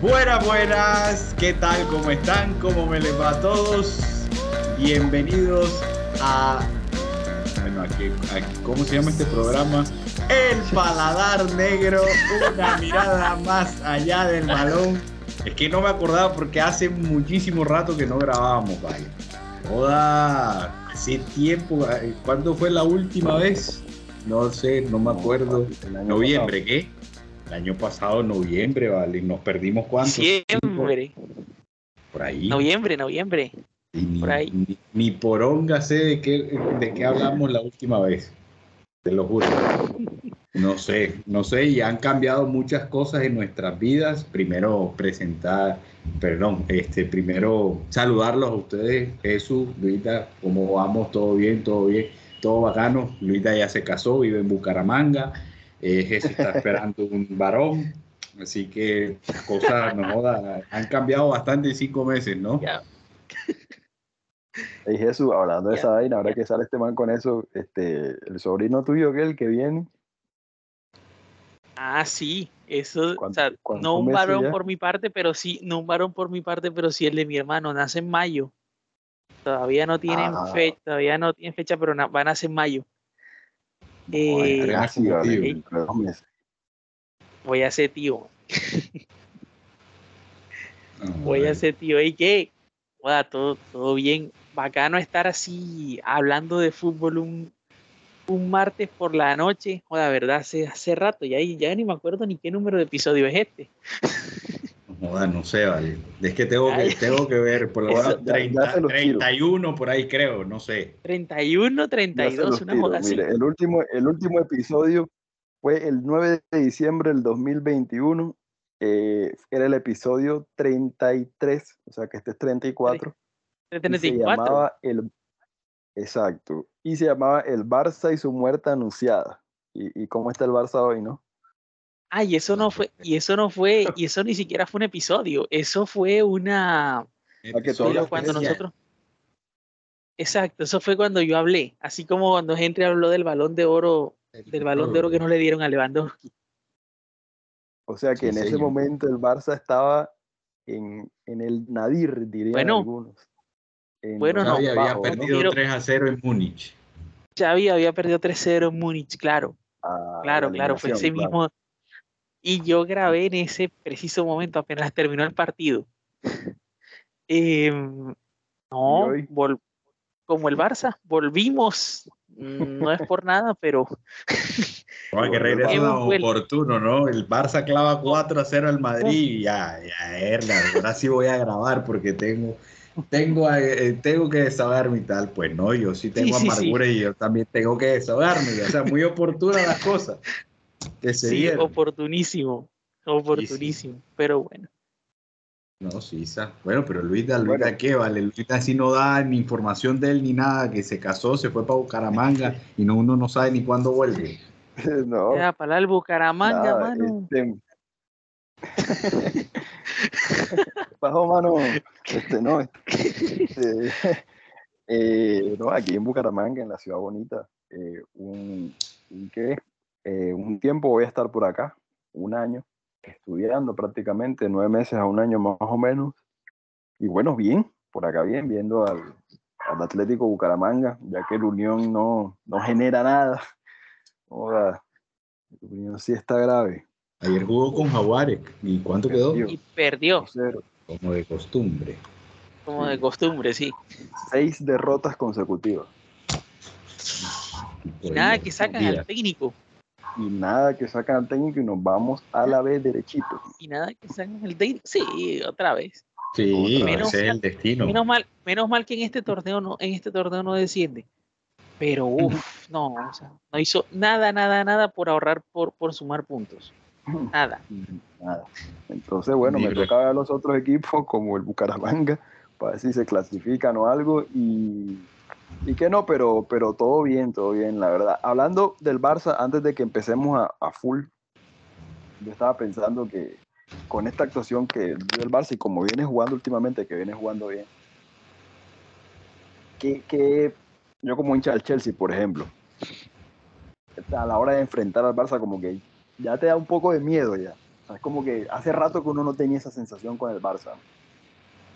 Buenas, buenas, ¿qué tal? ¿Cómo están? ¿Cómo me les va a todos? Bienvenidos a. Bueno, aquí, ¿cómo se llama este programa? El Paladar Negro, una mirada más allá del balón. Es que no me acordaba porque hace muchísimo rato que no grabábamos, vaya. Toda hace tiempo, ¿cuándo fue la última vez? No sé, no me acuerdo. Noviembre, ¿qué? El año pasado, noviembre, ¿vale? Nos perdimos cuánto? Diciembre. Por ahí. Noviembre, noviembre. Ni, por ahí. Ni, ni, poronga sé de qué, de qué hablamos la última vez. Te lo juro. No sé, no sé, y han cambiado muchas cosas en nuestras vidas. Primero presentar, perdón, este, primero saludarlos a ustedes, Jesús, Luita, ¿cómo vamos? ¿Todo bien? ¿Todo bien? ¿Todo bacano? Luita ya se casó, vive en Bucaramanga. Eh, Jesús está esperando un varón. Así que las cosas no han cambiado bastante en cinco meses, ¿no? Ya. Hey Jesús, hablando de esa vaina, ahora que sale este man con eso, este, el sobrino tuyo que el que viene, Ah, sí, eso, o ¿Cuánto- sea, no un varón ya? por mi parte, pero sí, no un varón por mi parte, pero sí el de mi hermano, nace en mayo. Todavía no tienen Ah. fecha, todavía no tienen fecha, pero na- van a nacer en mayo. Eh, tío. voy a ser tío, No, voy a ser tío. ¿Y qué? Todo, todo bien. Bacano estar así hablando de fútbol un, un martes por la noche. Joda, verdad, hace, hace rato, ya, ya ni me acuerdo ni qué número de episodio es este. No, sé, vale. Es que tengo que, tengo que ver, por lo Eso, menos ya- ya 30, se los tiro. 31 por ahí creo, no sé. 31, Ya se 32, los una tiro. joda así. Mire, el último, el último episodio fue el 9 de diciembre del 2021. eh, era el episodio 33, o sea que este es 34. y se 34. llamaba el exacto. Y se llamaba el Barça y su muerte anunciada. Y, y cómo está el Barça hoy no Ah, y eso no fue, y eso no fue, y eso ni siquiera fue un episodio, eso fue una, Episodio cuando nosotros, exacto, eso fue cuando yo hablé, así como cuando gente habló del balón de oro, del balón de oro que no le dieron a Lewandowski. o sea que Sí, en ese momento el Barça estaba en, en el nadir dirían Bueno. algunos Bueno, no. Xavi más había bajo, ¿no? perdido Quiero- 3 a 0 en Múnich. Xavi había perdido 3-0 en Múnich, claro, a claro, la claro, fue ese claro. mismo, y yo grabé en ese preciso momento, apenas terminó el partido. Em, no, vol- como el Barça, volvimos, no es por nada, pero Joder, que vuelto. oportuno, ¿no? El Barça clava 4 a 0 al Madrid y ya, ya, ahora sí voy a grabar porque tengo, tengo, eh, tengo que desahogarme y tal. Pues no, yo sí tengo sí, sí. amargura y yo también tengo que desahogarme. O sea, muy oportunas las cosas que se Sí, dieron. oportunísimo, oportunísimo, pero bueno. No, sí, sa- Bueno, pero Luisa, Luisa, Bueno. ¿qué vale? Luisa así no da ni información de él ni nada, que se casó, se fue para Bucaramanga y no, uno no sabe ni cuándo vuelve. no Ya, para el Bucaramanga, nada, mano. este- Bajo mano, este no, este, eh, no, aquí en Bucaramanga, en la ciudad bonita, eh, un, un ¿qué? Eh, un tiempo voy a estar por acá, un año, estudiando prácticamente, nueve meses a un año más o menos, y bueno, bien, por acá bien, viendo al, al Atlético Bucaramanga, ya que el Unión no, no genera nada, Joda, el Unión sí está grave, Ayer jugó con Jaguares. ¿Y cuánto quedó? Y perdió, 2-0. Como de costumbre. como Sí. de costumbre, sí. seis derrotas consecutivas. Y nada que sacan al técnico. y nada que sacan al técnico y nos vamos a la vez derechito. Y nada que sacan al técnico. Sí, otra vez. Sí, Menos ese es mal- el destino. Menos mal, menos mal que en este torneo no, en este torneo no desciende. Pero uff, no, o sea, no hizo nada, nada, nada por ahorrar, por, por sumar puntos. Nada. Nada. Entonces, bueno, me Libre. toca ver a los otros equipos como el Bucaramanga para ver si se clasifican o algo y, y que no, pero, pero todo bien, todo bien, la verdad. Hablando del Barça, antes de que empecemos a, a full, yo estaba pensando que con esta actuación que dio el Barça y como viene jugando últimamente, que viene jugando bien, que, yo como hincha del Chelsea, por ejemplo, a la hora de enfrentar al Barça, como que ya te da un poco de miedo ya. es como que hace rato que uno no tenía esa sensación con el Barça.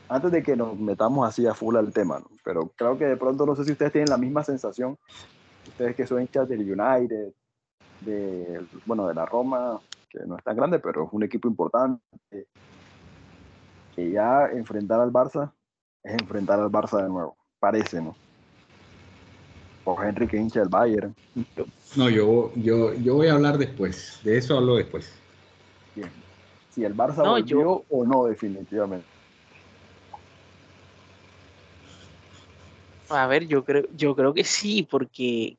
Antes de que nos metamos así a full al tema, pero creo que de pronto no sé si ustedes tienen la misma sensación, ustedes que son hinchas del United, de, bueno, de la Roma, que no es tan grande, pero es un equipo importante, que ya enfrentar al Barça es enfrentar al Barça de nuevo, parece, ¿no? O Henry que hincha el Bayern. No, yo, yo, yo voy a hablar después, de eso hablo después. Bien. Si el Barça volvió o no, definitivamente. A ver, yo creo, yo creo que sí, porque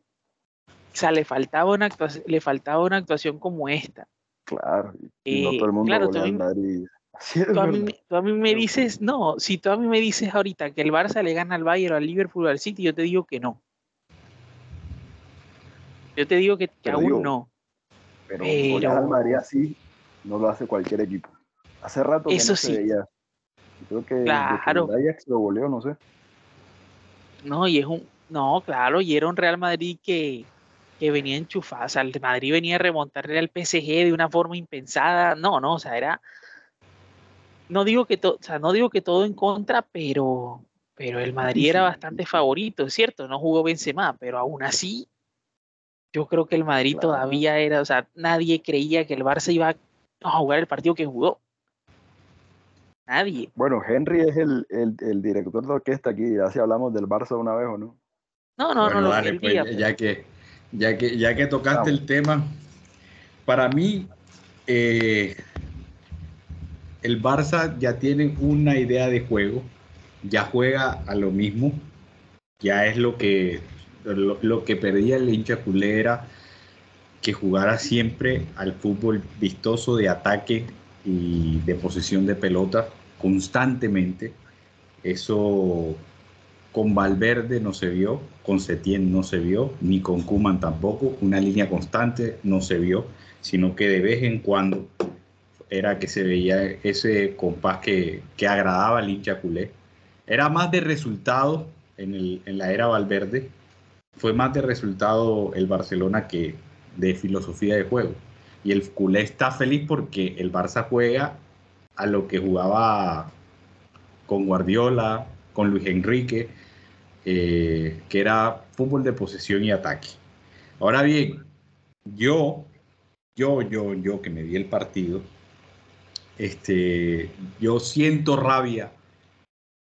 o sea, le faltaba una actuación, le faltaba una actuación como esta. Claro, y no eh, todo el mundo claro, tú, Madrid. Tú a, mí, tú a, mí, me dices, no, si tú a mí me dices ahorita que el Barça le gana al Bayern o al Liverpool o al City, yo te digo que no. Yo te digo que, aún no. Pero, pero... al Madrid así no lo hace cualquier equipo. Hace rato que Eso no sí. se veía. Creo que, claro. el Ajax lo goleó, no sé. No, y es un. No, claro, y era un Real Madrid que, que venía enchufado. O sea, el Madrid venía a remontarle al PSG de una forma impensada. No, no, o sea, era. No digo que todo, o sea, no digo que todo en contra, pero, pero el Madrid era bastante favorito, es cierto, no jugó Benzema, pero aún así, yo creo que el Madrid todavía era, o sea, nadie creía que el Barça iba a jugar el partido que jugó. Nadie. Bueno, Henry es el, el, director de orquesta aquí, ya si hablamos del Barça una vez o no. No, no, no. Dale, pues, ya que ya que, ya que tocaste el tema, para mí eh, el Barça ya tiene una idea de juego, ya juega a lo mismo, ya es lo que, lo, que pedía el hincha culera, que jugara siempre al fútbol vistoso de ataque y de posesión de pelota constantemente. Eso con Valverde no se vio, con Setién no se vio, ni con Kuman tampoco. Una línea constante no se vio, sino que de vez en cuando era que se veía ese compás que, agradaba al hincha culé. Era más de resultado en, en la era Valverde, fue más de resultado el Barcelona que de filosofía de juego. Y el culé está feliz porque el Barça juega a lo que jugaba con Guardiola, con Luis Enrique, eh, que era fútbol de posesión y ataque. Ahora bien, yo, yo, yo, yo que me di el partido, este, yo siento rabia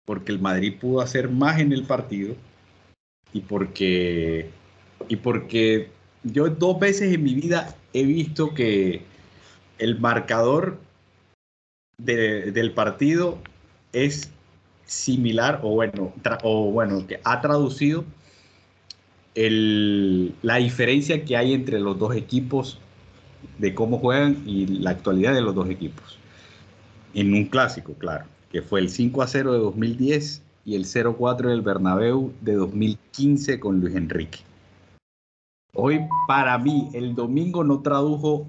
porque el Madrid pudo hacer más en el partido y porque, y porque yo dos veces en mi vida he visto que el marcador del partido es similar o bueno, o bueno, que ha traducido el, la diferencia que hay entre los dos equipos de cómo juegan y la actualidad de los dos equipos. En un clásico, claro, que fue el 5 a 0 de 2010 y el 0-4 del Bernabéu de 2015 con Luis Enrique. Hoy, para mí, el domingo no tradujo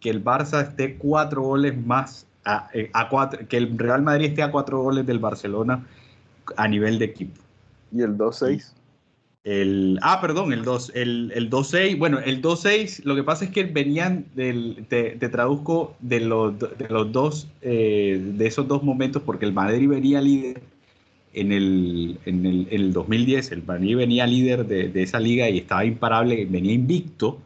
que el Barça esté cuatro goles más eh, a, cuatro, que el Real Madrid esté a cuatro goles del Barcelona a nivel de equipo. ¿Y el 2-6? El, ah, perdón, el 2, el, el 2-6, bueno, el 2-6, lo que pasa es que venían, del, te, traduzco de los, de los dos, eh, de esos dos momentos, porque el Madrid venía líder en el, en el, en el 2010, el Madrid venía líder de, de, esa liga y estaba imparable, venía invicto,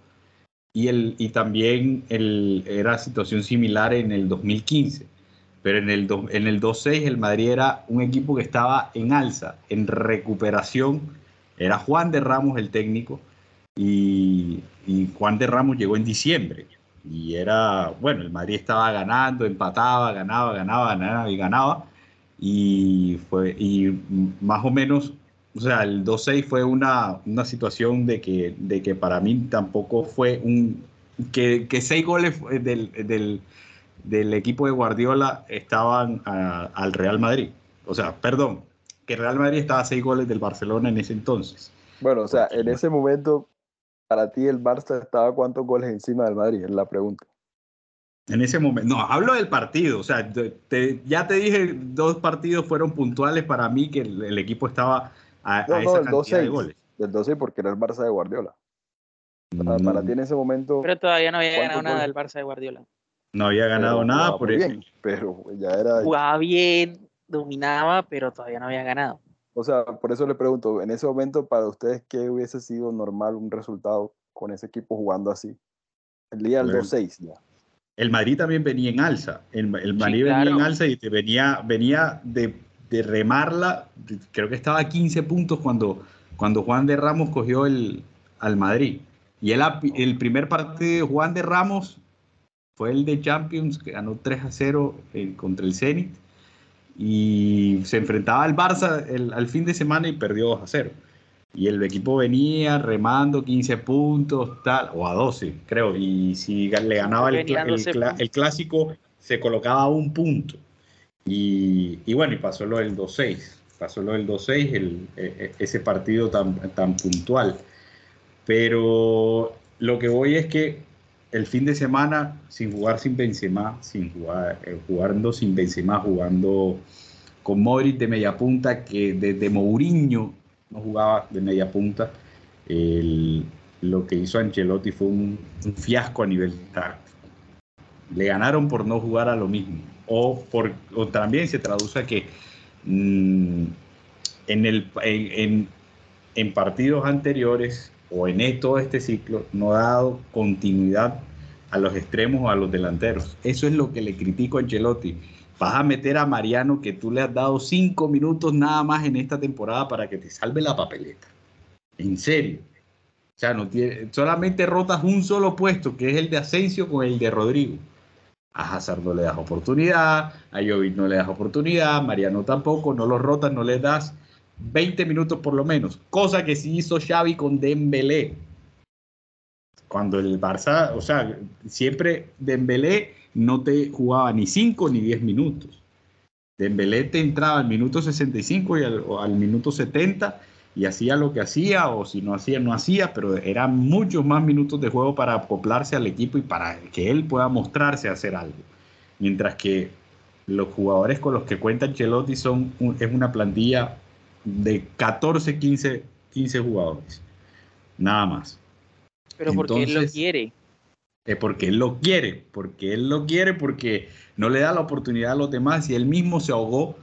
y, el, y también el, era situación similar en el 2015. Pero en el, en el 2-6 el Madrid era un equipo que estaba en alza, en recuperación. Era Juan de Ramos el técnico y, y Juan de Ramos llegó en diciembre. Y era, bueno, el Madrid estaba ganando, empataba, ganaba, ganaba, ganaba y ganaba. Y, fue, y más o menos o sea, el 2-6 fue una, una, situación de que, de que para mí tampoco fue un... que, que seis goles del, del, del, equipo de Guardiola estaban al Real Madrid. O sea, perdón, que Real Madrid estaba a seis goles del Barcelona en ese entonces. Bueno, o sea, en ese momento, para ti el Barça estaba cuántos goles encima del Madrid, es la pregunta. En ese momento, no, hablo del partido, o sea, ya te dije, dos partidos fueron puntuales para mí que el equipo estaba a, No, a no, esa el cantidad de 2-6. goles. Del 12 porque era el Barça de Guardiola. Para, para Mm, ti en ese momento Pero todavía no había ¿Cuántos ganado nada el? Barça de Guardiola. No había ganado pero nada por eso. bien, pero ya era. Jugaba bien, dominaba, pero todavía no había ganado. O sea, por eso le pregunto, en ese momento, para ustedes, ¿qué hubiese sido normal un resultado con ese equipo jugando así? El día del Bueno. 2-6 ya. El Madrid también venía en alza. El, el Madrid venía claro. en alza y te venía, venía de, de remarla. Creo que estaba a 15 puntos cuando, cuando Juan de Ramos cogió el, al Madrid. Y el, el primer partido de Juan de Ramos fue el de Champions, que ganó 3 a 0 eh, contra el Zenit. Y se enfrentaba al Barça el- al fin de semana y perdió 2 a 0. Y el equipo venía remando 15 puntos, tal, o a 12, creo. Y si le ganaba el, el el clásico, se colocaba a un punto. Y, y bueno, y pasó lo del 2-6. Pasó lo del 2-6, el- e- e- ese partido tan, tan puntual. Pero lo que voy es que el fin de semana, sin jugar sin Benzema, sin jugar, eh, jugando sin Benzema, jugando con Modric de media punta, que desde Mourinho no jugaba de media punta, el- lo que hizo Ancelotti fue un, fiasco a nivel táctico. Le ganaron por no jugar a lo mismo. O, por, o también se traduce a que mm, en, el, en- en partidos anteriores o en e- todo este ciclo no ha dado continuidad a los extremos o a los delanteros. Eso es lo que le critico a Ancelotti. Vas a meter a Mariano que tú le has dado cinco minutos nada más en esta temporada para que te salve la papeleta. En serio. O sea, no tiene, solamente rotas un solo puesto, que es el de Asensio con el de Rodrigo. A Hazard no le das oportunidad, a Jovic no le das oportunidad, Mariano tampoco, no los rotas, no les das 20 minutos por lo menos, cosa que sí hizo Xavi con Dembélé. Cuando el Barça, o sea, siempre Dembélé no te jugaba ni 5 ni 10 minutos. Dembélé te entraba al minuto 65 y al, minuto 70 y hacía lo que hacía, o si no hacía, no hacía, pero eran muchos más minutos de juego para acoplarse al equipo y para que él pueda mostrarse a hacer algo. Mientras que los jugadores con los que cuenta Ancelotti son un- es una plantilla de 14, 15, 15 jugadores. Nada más. Pero porque él lo quiere. Eh, porque él lo quiere, porque él lo quiere, porque no le da la oportunidad a los demás y él mismo se ahogó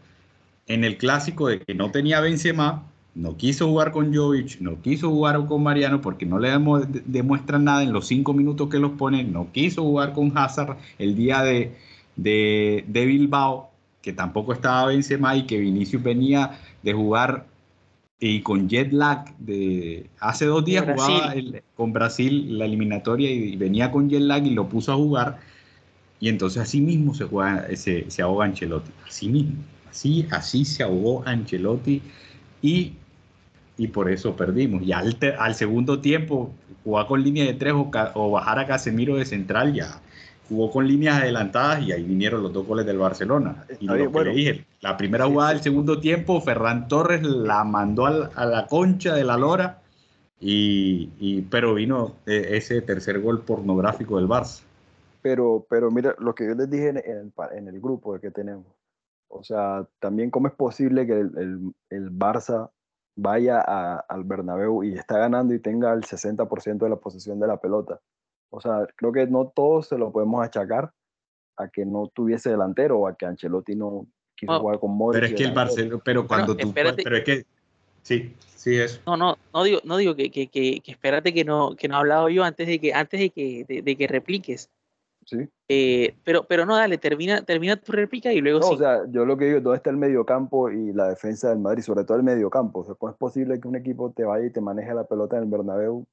en el clásico de que no tenía Benzema, no quiso jugar con Jovic, no quiso jugar con Mariano porque no le demo- de- demuestran nada en los cinco minutos que los ponen, no quiso jugar con Hazard el día de, de, de Bilbao, que tampoco estaba Benzema y que Vinicius venía de jugar y con jet lag de hace dos días jugaba el- con Brasil la eliminatoria y, y venía con jet lag y lo puso a jugar. Y entonces así mismo se juega se, se ahoga Ancelotti. Así mismo así así se ahogó Ancelotti y y por eso perdimos. Y al, al segundo tiempo jugar con línea de tres o, o bajar a Casemiro de central ya jugó con líneas adelantadas y ahí vinieron los dos goles del Barcelona. Y Está lo que le dije, la primera jugada del segundo tiempo, Ferran Torres la mandó al- a la concha de la lora, y, y- pero vino eh, ese tercer gol pornográfico del Barça. Pero, pero mira, lo que yo les dije en, el, en el grupo que tenemos. O sea, también cómo es posible que el, el- el Barça vaya a- al Bernabéu y está ganando y tenga el 60% de la posesión de la pelota. O sea, creo que no todos se lo podemos achacar a que no tuviese delantero o a que Ancelotti no quiso No, jugar con Modric. Pero es que el. Barcelona, pero cuando tú, espérate. pero es que, sí, sí eso. No, no, no digo, no digo que, que, que, que espérate que no, que no he hablado yo antes de que, antes de que, de, de que repliques. Sí. Eh, pero, pero no, dale, termina, termina tu réplica y luego No, sí. o sea, yo lo que digo, ¿dónde está el mediocampo y la defensa del Madrid? Sobre todo el mediocampo. O sea, ¿cómo es posible que un equipo te vaya y te maneje la pelota en el Bernabéu?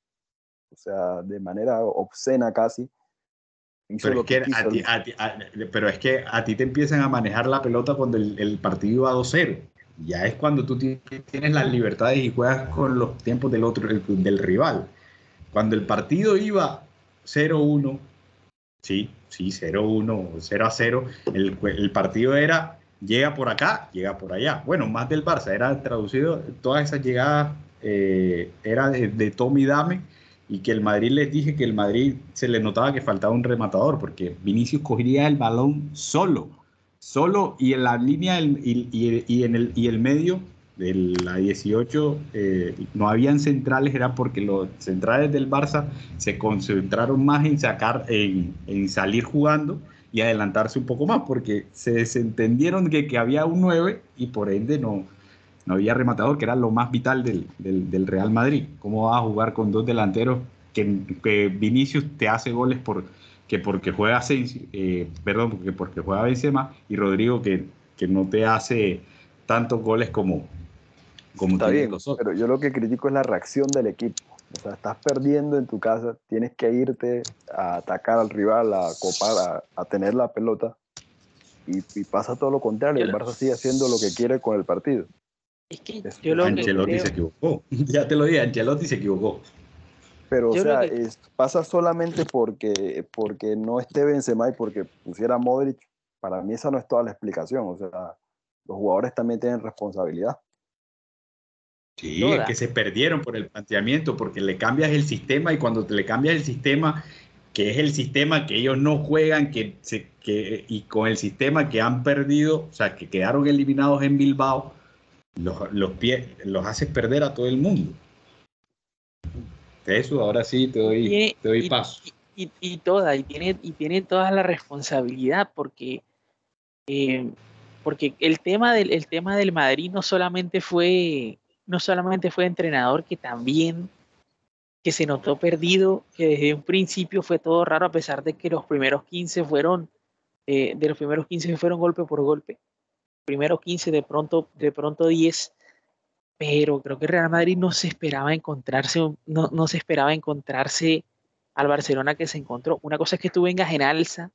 O sea, de manera obscena casi. Pero es, que a ti, a ti- a- pero es que a ti te empiezan a manejar la pelota cuando el, el partido va 2-0. Ya es cuando tú ti- tienes las libertades y juegas con los tiempos del otro, el- del rival. Cuando el partido iba 0-1, sí, sí, 0-1, 0-0, el, el partido era llega por acá, llega por allá. Bueno, más del Barça, era traducido, todas esas llegadas eh, era de, de Tommy Dame y que el Madrid les dije que el Madrid se le notaba que faltaba un rematador porque Vinicius cogía el balón solo, solo y en la línea y, y- en el, y el medio de la 18 eh, no habían centrales era porque los centrales del Barça se concentraron más en sacar, en, en salir jugando y adelantarse un poco más, porque se desentendieron que, que había un 9 y por ende no, no había rematador, que era lo más vital del, del, del Real Madrid. ¿Cómo vas a jugar con dos delanteros que, que Vinicius te hace goles por, que porque juega seis, eh, perdón, porque, porque juega Benzema y Rodrigo que, que no te hace tantos goles como, como Está bien, pero yo lo que critico es la reacción del equipo. O sea, estás perdiendo en tu casa, tienes que irte a atacar al rival, a copar, a, a tener la pelota. Y, y, pasa todo lo contrario. El Barça sigue haciendo lo que quiere con el partido. Es que yo lo Ancelotti creo, se equivocó. Ya te lo dije, Ancelotti se equivocó. Pero, Yo o sea, creo que- es- pasa solamente porque, porque no esté Benzema y porque pusiera a Modric. Para mí esa no es toda la explicación. O sea, los jugadores también tienen responsabilidad. Sí, Toda. es que se perdieron por el planteamiento, porque le cambias el sistema y cuando te le cambias el sistema, que es el sistema que ellos no juegan, que se, que, y con el sistema que han perdido, o sea, que quedaron eliminados en Bilbao, los, los, pie- los haces perder a todo el mundo. Eso ahora sí te doy, Tiene- te doy y- paso. y, y toda, y tiene, y tiene toda la responsabilidad, porque, eh, porque el tema del, el tema del Madrid no solamente fue, no solamente fue entrenador, que también que se notó perdido, que desde un principio fue todo raro, a pesar de que los primeros 15 fueron, eh, de los primeros 15 fueron golpe por golpe. Primeros 15, de pronto, de pronto 10, pero creo que Real Madrid no se esperaba encontrarse, no, no se esperaba encontrarse al Barcelona que se encontró. Una cosa es que tú vengas en alza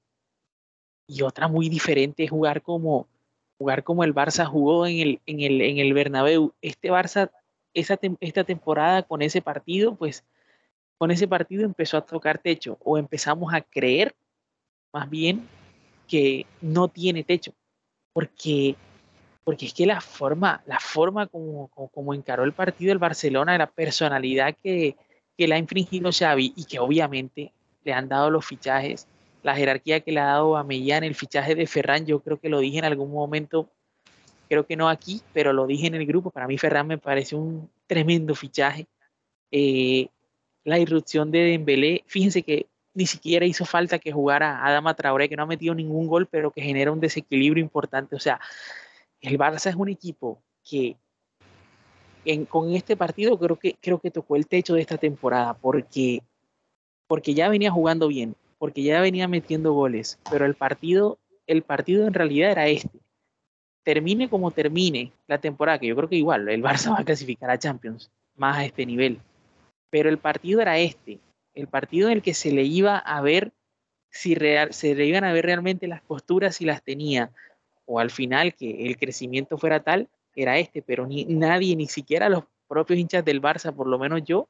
y otra muy diferente es jugar como, jugar como el Barça jugó en el, en el, en el Bernabéu. Este Barça, esa tem- esta temporada con ese partido, pues con ese partido empezó a tocar techo o empezamos a creer más bien que no tiene techo. Porque, porque es que la forma, la forma como, encaró el partido el Barcelona, la personalidad que, que le ha infringido Xavi y que obviamente le han dado los fichajes, la jerarquía que le ha dado a Mellán, el fichaje de Ferran, yo creo que lo dije en algún momento, creo que no aquí, pero lo dije en el grupo, para mí Ferran me parece un tremendo fichaje. Eh, la irrupción de Dembélé, fíjense que ni siquiera hizo falta que jugara Adama Traoré, que no ha metido ningún gol, pero que genera un desequilibrio importante. O sea, el Barça es un equipo que con este partido creo que, creo que tocó el techo de esta temporada, porque, porque ya venía jugando bien, porque ya venía metiendo goles, pero el partido, el partido en realidad era este. Termine como termine la temporada, que yo creo que igual el Barça va a clasificar a Champions, más a este nivel. Pero el partido era este, el partido en el que se le iba a ver si real, se le iban a ver realmente las costuras si las tenía, o al final que el crecimiento fuera tal, era este, pero ni nadie, ni siquiera los propios hinchas del Barça, por lo menos yo,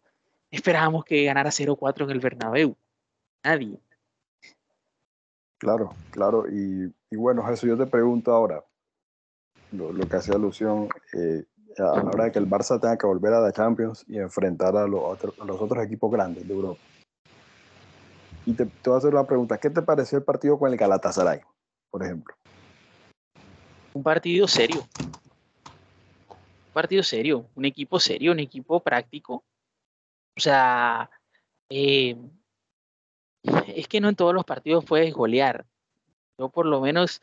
esperábamos que ganara 0-4 en el Bernabéu. Nadie. Claro, claro. Y, bueno, Jesús, yo te pregunto ahora, lo, que hacía alusión, eh, a la hora de que el Barça tenga que volver a la Champions y enfrentar a los, otros, a los otros equipos grandes de Europa. Y te, te voy a hacer una pregunta, ¿qué te pareció el partido con el Galatasaray, por ejemplo? Un partido serio. Un partido serio, un equipo serio, un equipo práctico. O sea, eh, es que no en todos los partidos puedes golear. Yo por lo menos,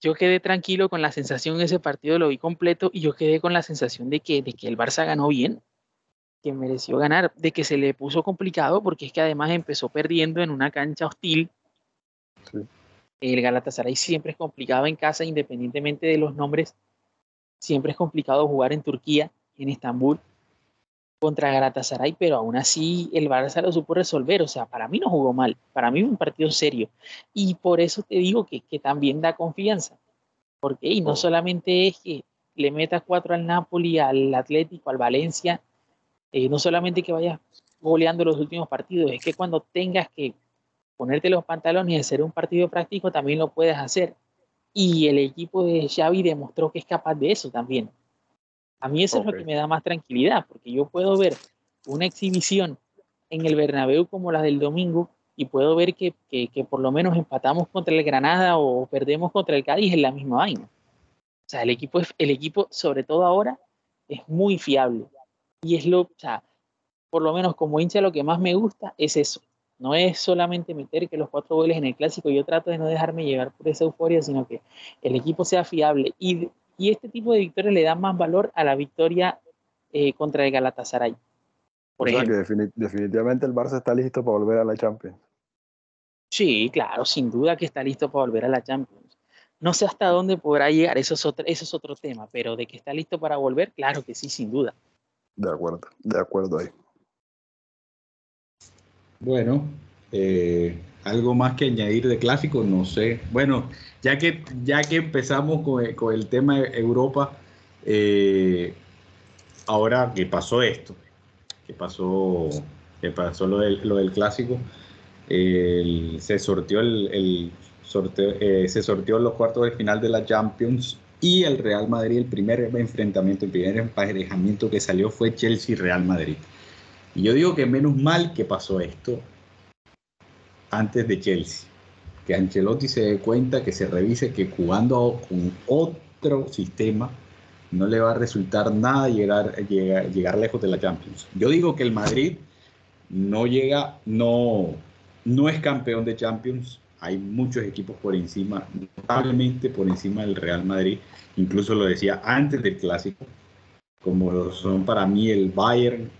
yo quedé tranquilo con la sensación ese partido, lo vi completo y yo quedé con la sensación de que, de que el Barça ganó bien, que mereció ganar, de que se le puso complicado porque es que además empezó perdiendo en una cancha hostil. Sí. El Galatasaray siempre es complicado en casa, independientemente de los nombres, siempre es complicado jugar en Turquía, en Estambul, contra Galatasaray, pero aún así el Barça lo supo resolver. O sea, para mí no jugó mal, para mí fue un partido serio. Y por eso te digo que, que también da confianza. Porque y no Oh. solamente es que le metas cuatro al Napoli, al Atlético, al Valencia, eh, no solamente que vayas goleando los últimos partidos, es que cuando tengas que ponerte los pantalones y hacer un partido práctico, también lo puedes hacer. Y el equipo de Xavi demostró que es capaz de eso también. A mí eso es lo que me da más tranquilidad, porque yo puedo ver una exhibición en el Bernabéu como la del domingo y puedo ver que, que, que por lo menos empatamos contra el Granada o perdemos contra el Cádiz en la misma vaina. O sea, el equipo, es, el equipo, sobre todo ahora, es muy fiable. Y es lo, o sea, por lo menos como hincha lo que más me gusta es eso. No es solamente meter que los cuatro goles en el clásico, yo trato de no dejarme llevar por esa euforia, sino que el equipo sea fiable. Y, y este tipo de victorias le da más valor a la victoria eh, contra el Galatasaray. Por o sea que definitivamente el Barça está listo para volver a la Champions. Sí, claro, sin duda que está listo para volver a la Champions. No sé hasta dónde podrá llegar, eso es, otro, eso es otro tema, pero de que está listo para volver, claro que sí, sin duda. De acuerdo, de acuerdo ahí. Bueno, eh, algo más que añadir de clásico, no sé. Bueno, ya que, ya que empezamos con el, con el tema de Europa, eh, ahora que pasó esto, que pasó, que pasó lo del, lo del clásico, se sorteó el, sorteo, eh, se sorteó los cuartos de final de la Champions y el Real Madrid, el primer enfrentamiento, el primer emparejamiento que salió fue Chelsea-Real Madrid. Y yo digo que menos mal que pasó esto antes de Chelsea. Que Ancelotti se dé cuenta, que se revise que jugando con otro sistema no le va a resultar nada llegar, llegar, llegar lejos de la Champions. Yo digo que el Madrid no llega, no, no es campeón de Champions. Hay muchos equipos por encima, notablemente por encima del Real Madrid. Incluso lo decía antes del clásico, como son para mí el Bayern,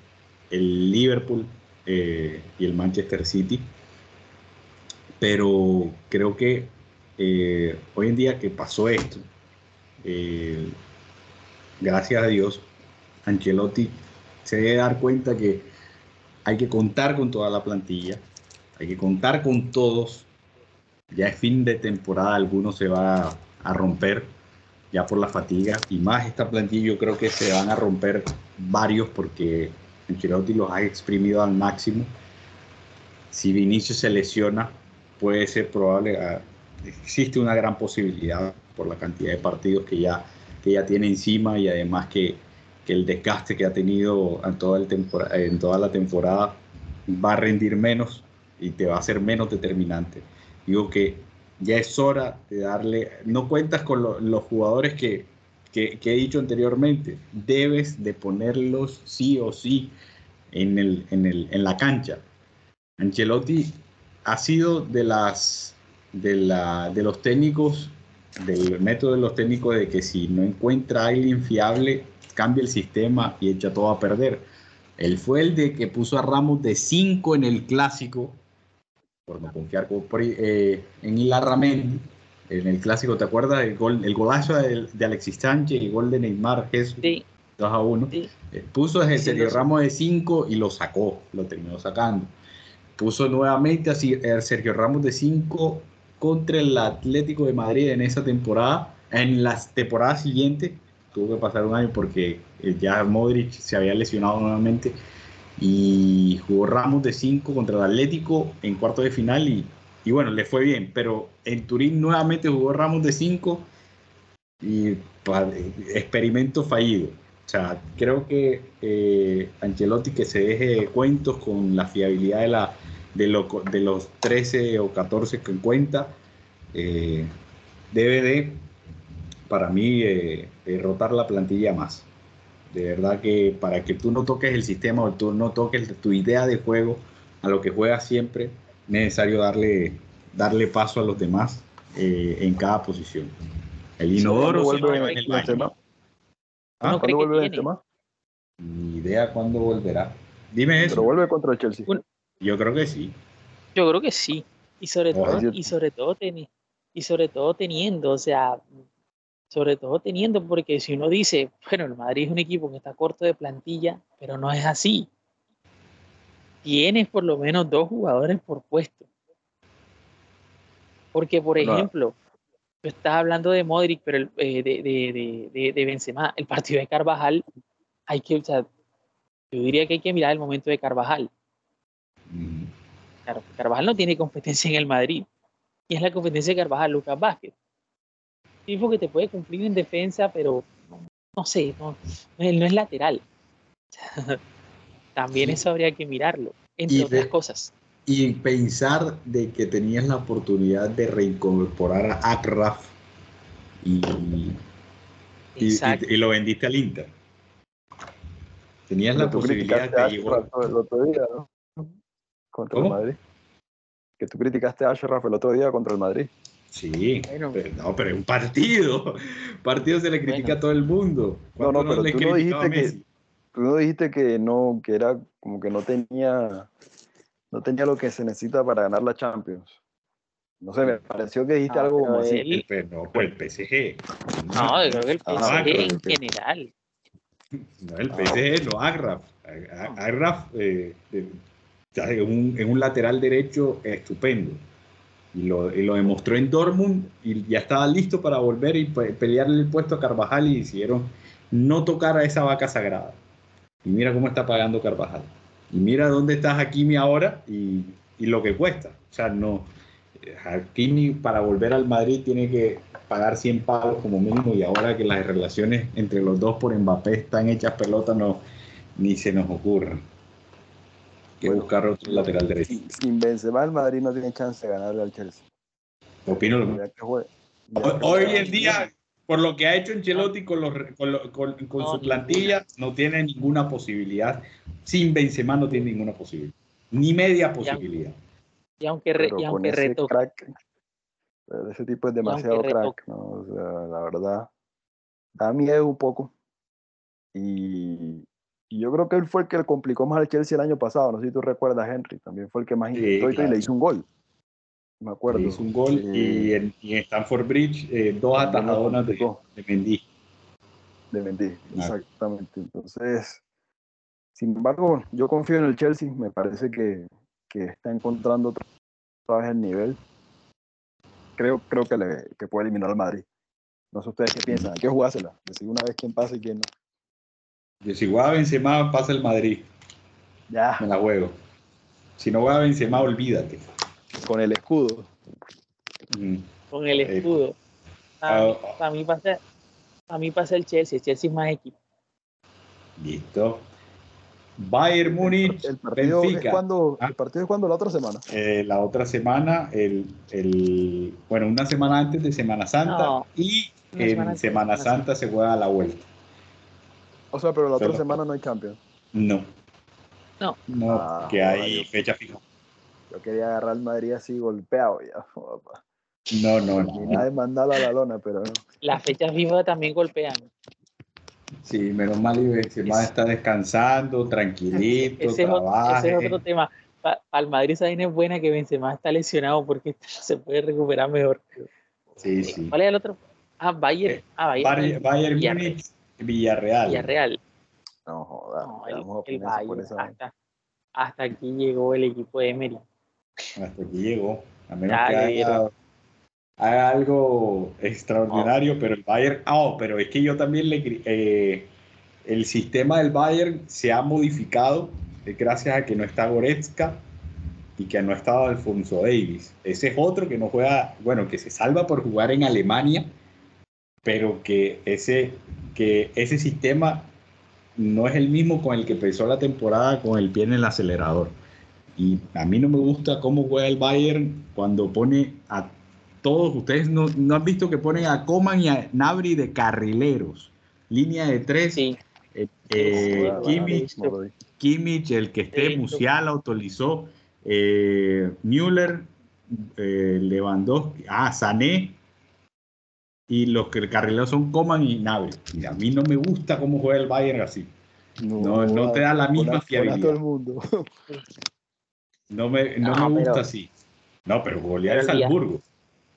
el Liverpool eh, y el Manchester City. Pero creo que eh, hoy en día que pasó esto, eh, gracias a Dios, Ancelotti se debe dar cuenta que hay que contar con toda la plantilla, hay que contar con todos. Ya es fin de temporada, algunos se va a romper ya por la fatiga y más esta plantilla yo creo que se van a romper varios porque Ancelotti los ha exprimido al máximo. Si Vinicius se lesiona, puede ser probable, ah, existe una gran posibilidad por la cantidad de partidos que ya que ya tiene encima y además que, que el desgaste que ha tenido en toda, el en toda la temporada va a rendir menos y te va a ser menos determinante. Digo que ya es hora de darle, no cuentas con los jugadores que, que, he dicho anteriormente, debes de ponerlos sí o sí en, el, en, el, en la cancha. Ancelotti ha sido de, las, de, la, de los técnicos del método de los técnicos de que si no encuentra a alguien fiable, cambia el sistema y echa todo a perder. Él fue el de que puso a Ramos de 5 en el clásico, por no confiar eh, en Ilarramendi. En el clásico, ¿te acuerdas? El, gol, el golazo de, Alexis Sánchez y el gol de Neymar, Jesús. 2 a 1. Eh, puso a Sergio Ramos de 5 y lo sacó, lo terminó sacando. Puso nuevamente a Sergio Ramos de 5 contra el Atlético de Madrid en esa temporada. En las temporadas siguientes tuvo que pasar un año porque eh, ya Modric se había lesionado nuevamente y jugó Ramos de 5 contra el Atlético en cuarto de final y, y, bueno, le fue bien, pero en Turín nuevamente jugó Ramos de 5 y experimento fallido. O sea, creo que eh, Ancelotti que se deje cuentos con la fiabilidad de la, de, de los 13 o 14 que cuenta, eh, debe de, para mí, eh, rotar la plantilla más. De verdad que para que tú no toques el sistema o tú no toques tu idea de juego a lo que juegas siempre, necesario darle, darle paso a los demás eh, en cada posición. El inodoro vuelve en el tema. ¿Ah? ¿Cuándo vuelve el tema? Ni idea cuándo volverá. Dime eso. Pero vuelve contra el Chelsea. Yo creo que sí. Yo creo que sí. Y sobre todo, y sobre todo, y sobre todo teniendo, o sea, sobre todo teniendo, porque si uno dice, bueno, el Madrid es un equipo que está corto de plantilla, pero no es así. Tienes por lo menos dos jugadores por puesto. Porque, por ejemplo, tú estás hablando de Modric, pero el, eh, de, de, de, de, Benzema, el partido de Carvajal, hay que, o sea, yo diría que hay que mirar el momento de Carvajal. Carvajal no tiene competencia en el Madrid. Y es la competencia de Carvajal, Lucas Vázquez. Tipo que te puede cumplir en defensa, pero no, sé, no, no es lateral. También eso habría que mirarlo, entre otras cosas. Y pensar de que tenías la oportunidad de reincorporar a Akraf y, Y, y, lo vendiste al Inter. Tenías la posibilidad de llevar. El otro día, ¿no? Contra el Madrid. Que tú criticaste a Ashraf el otro día contra el Madrid. Sí, pero, no, pero es un partido. Partido se le critica a todo el mundo. No, no, pero tú no dijiste que tú no dijiste que no, que era como que no tenía, no tenía lo que se necesita para ganar la Champions. No sé, me pareció que dijiste algo como así. El, no, el PSG. No, yo creo que el PSG en general. No, el PSG, no, Agraf. Agraf eh, es, un, un lateral derecho estupendo. Y lo, y lo, demostró en Dortmund y ya estaba listo para volver y pelearle el puesto a Carvajal y decidieron no tocar a esa vaca sagrada. Y mira cómo está pagando Carvajal. Y mira dónde está Hakimi ahora y, y lo que cuesta. O sea, no. Hakimi para volver al Madrid tiene que pagar 100 pavos como mínimo y ahora que las relaciones entre los dos por Mbappé están hechas pelotas, no, ni se nos ocurre. Que buscar otro lateral derecho. Sin, sin Benzema el Madrid no tiene chance de ganarle al Chelsea. Opino lo mismo. Hoy en día por lo que ha hecho Ancelotti con, con, su plantilla, no tiene ninguna posibilidad. Sin Benzema no tiene ninguna posibilidad. Ni media posibilidad. Y aunque, re, y aunque reto... crack, ese tipo es demasiado crack, ¿no? O sea, la verdad, da miedo un poco. Y, y, yo creo que él fue el que le complicó más al Chelsea el año pasado. No sé si tú recuerdas, Henry, también fue el que más intentó y le hizo un gol me acuerdo. Hizo un gol y, eh, en, y, en, Stanford Bridge eh, dos atajadonas de, de Mendy. De Mendy, exactamente. Entonces, sin embargo, yo confío en el Chelsea, me parece que, que está encontrando otra vez el nivel. Creo, creo que, le, que puede eliminar al Madrid. No sé ustedes qué piensan, hay que jugársela, decir una vez quién pasa y quién no. si juega Benzema, pasa el Madrid. Ya. Me la juego. Si no juega Benzema, olvídate. Con el escudo. Con el escudo. Para, ah, mí pasa, a mí pasa el Chelsea. Chelsea es más equipo. Listo. Bayern Múnich. El partido, es cuando, ah. el partido es cuando la otra semana. Eh, la otra semana, el, el, bueno, una semana antes de Semana Santa y en Semana, Santa se juega a la vuelta. O sea, pero la otra semana no hay Champions. No. No. No, ah, que hay fecha fija. Yo quería agarrar al Madrid así golpeado ya. No, no, no. Ni nada de mandarlo a la lona, pero no. Las fechas vivas también golpean. Sí, menos mal y Benzema está descansando, tranquilito, ese, es otro, ese es otro tema. Para el Madrid esa es buena que Benzema está lesionado porque se puede recuperar mejor. Sí, sí. ¿Cuál es el otro? Ah, Bayern. Eh, ah, Bayern, Bayern, Múnich, Villarreal. Villarreal. No, joda, no, el, el Bayern, hasta, hasta aquí llegó el equipo de Emery. Hasta aquí llegó. A menos que haga, algo extraordinario, pero el Bayern. Ah, pero es que yo también le. Eh, el sistema del Bayern se ha modificado eh, gracias a que no está Goretzka y que no estaba Alfonso Davis. Ese es otro que no juega, bueno, que se salva por jugar en Alemania, pero que ese, que ese sistema no es el mismo con el que empezó la temporada con el pie en el acelerador. Y a mí no me gusta cómo juega el Bayern cuando pone a todos, ustedes no, han visto que ponen a Coman y a Nabri de carrileros, línea de tres, sí. eh, eh Kimmich, el que esté, Musiala autorizó, eh, Müller, eh, Lewandowski, ah, Sané, y los que carrileros son Coman y Nabri. Y a mí no me gusta cómo juega el Bayern así. No, no, te da la misma fiabilidad. Todo el mundo. No me, no, me gusta así. No, pero golear es Salzburgo.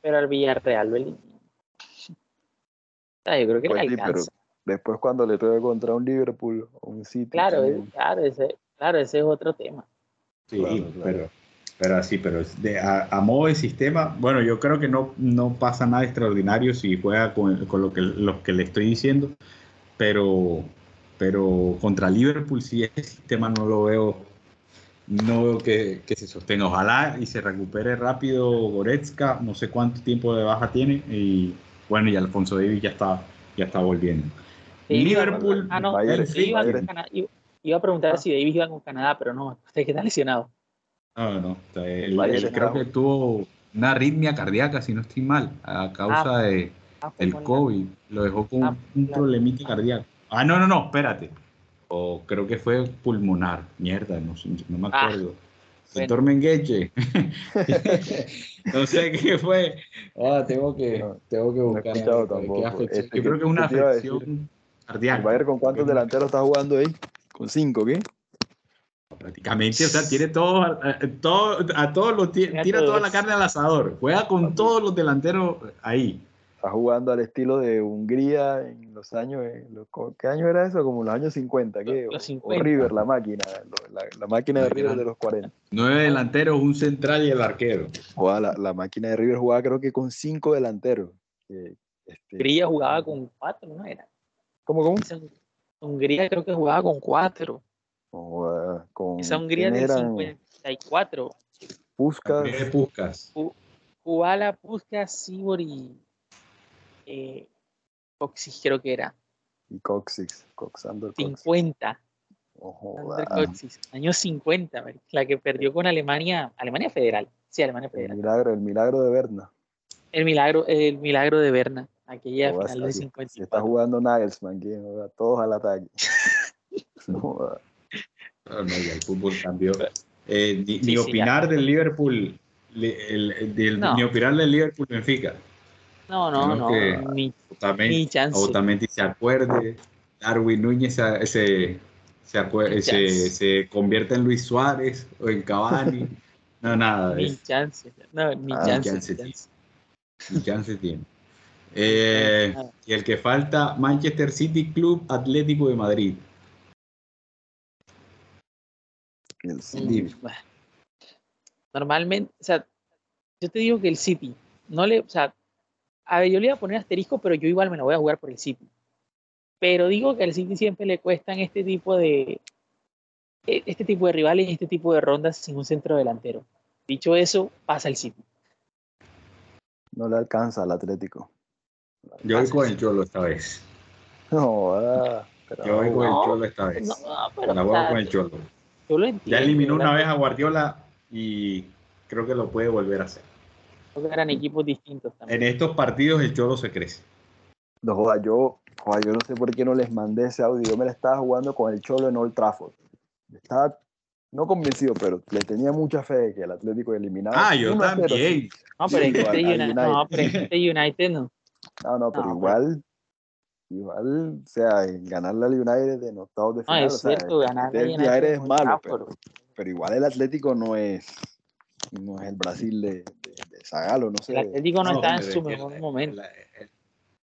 Pero al Villarreal lo elimina. yo creo que le pues alcanza. después cuando le toque contra un Liverpool o un City. Claro, claro, ese, claro, ese es otro tema. Sí, pero pero así, pero de, a, modo de sistema, bueno, yo creo que no, no pasa nada extraordinario si juega con, con lo, que, lo que le estoy diciendo, pero, pero contra Liverpool sí ese sistema no lo veo, no veo que, que, se sostenga. Ojalá y se recupere rápido Goretzka, no sé cuánto tiempo de baja tiene, y bueno, y Alfonso Davis ya está, ya está volviendo. Liverpool, ah, no, iba, a preguntar si Davis iba con Canadá, pero no, usted que está lesionado. No, no. creo que tuvo una arritmia cardíaca, si no estoy mal, a causa ah. de, Ah, el la- COVID, lo dejó con Ah, un problemita cardíaco. Ah, no, no, no, espérate. O creo que fue pulmonar. Mierda, no, sé, no me Ah, acuerdo. Doctor Mengeche. no sé qué fue. Ah, tengo que, No, tengo que no he buscar. tampoco. Este, Yo creo ¿qué- que es una afección ¿El cardíaca. Bayern con cuántos delanteros está jugando ahí? Con cinco, ¿qué? Prácticamente, o sea, tiene todo, a, todo, a todos los ti- Tira tira toda la carne al asador. Juega con todos los delanteros ahí. Está jugando al estilo de Hungría en los años, eh, ¿qué año era eso? Como en los años 50, ¿qué? Los O- 50. O River, la máquina, la, la máquina de River de los 40. Nueve delanteros, un central y el arquero. Jugaba la, la máquina de River jugaba creo que con cinco delanteros. Este, Hungría jugaba con cuatro, ¿no era? ¿Cómo, cómo? Esa Hungría creo que jugaba con cuatro. Con, con- Esa Hungría ¿quiénes del eran? 54. Puskas, Puskas. Kubala, Puskas, Sibor y eh, Coxis creo que era. y Coxis, Coxander Coxis. 50. No Ander joda. Coxis, años 50, marica, la que perdió con Alemania, Alemania Federal. Sí, Alemania El Federal. milagro, el milagro de Berna. El milagro, el milagro de Berna, aquella final de si- 50. si está jugando Nagelsmann, que todos al ataque. No joda. No, no, ya el fútbol cambió. Eh, ni, Sí, ni sí, opinar del Liverpool, li- el- el- del- No. ni opinar del Liverpool Benfica. No, no, no, que- ni, Otamendi, ni chance. Otamendi se acuerde. Darwin Núñez se, se, se, se- convierte en Luis Suárez o en Cavani. No, nada. Ni es- chance. No, ni Ah, chance. ni chance. ni chance tiene. Eh, y el que falta, Manchester City Club Atlético de Madrid. El Mm, City. Normalmente, o sea, yo te digo que el City, no le, o sea, a ver, yo le iba a poner asterisco, pero yo igual me lo voy a jugar por el City. Pero digo que al City siempre le cuestan este tipo de e- este tipo de rivales y este tipo de rondas sin un centro delantero. Dicho eso, pasa el City. No le alcanza al Atlético. Yo voy con el Cholo esta vez. No, pero Yo voy con el Cholo esta vez. No, no, pero, La voy con el Cholo. yo lo Ya eliminó una vez a Guardiola y creo que lo puede volver a hacer. Que eran equipos distintos también. En estos partidos el Cholo se crece. No joda, yo, joda, yo no sé por qué no les mandé ese audio. Yo me la estaba jugando con el Cholo en Old Trafford. Estaba no convencido, pero le tenía mucha fe de que el Atlético eliminaba. Ah, yo 1 a 0, también. sí. No, pero es Igual este United, no, pero es este United no. No, no, pero No, igual, igual, o sea, en ganarle al United en octavos de No, final. es o sea, cierto, ganarle este al United United es en malo, pero, pero igual el Atlético no es, no es el Brasil de, de, de Zagalo, no sé. El Atlético no, No, está en su mejor el- momento.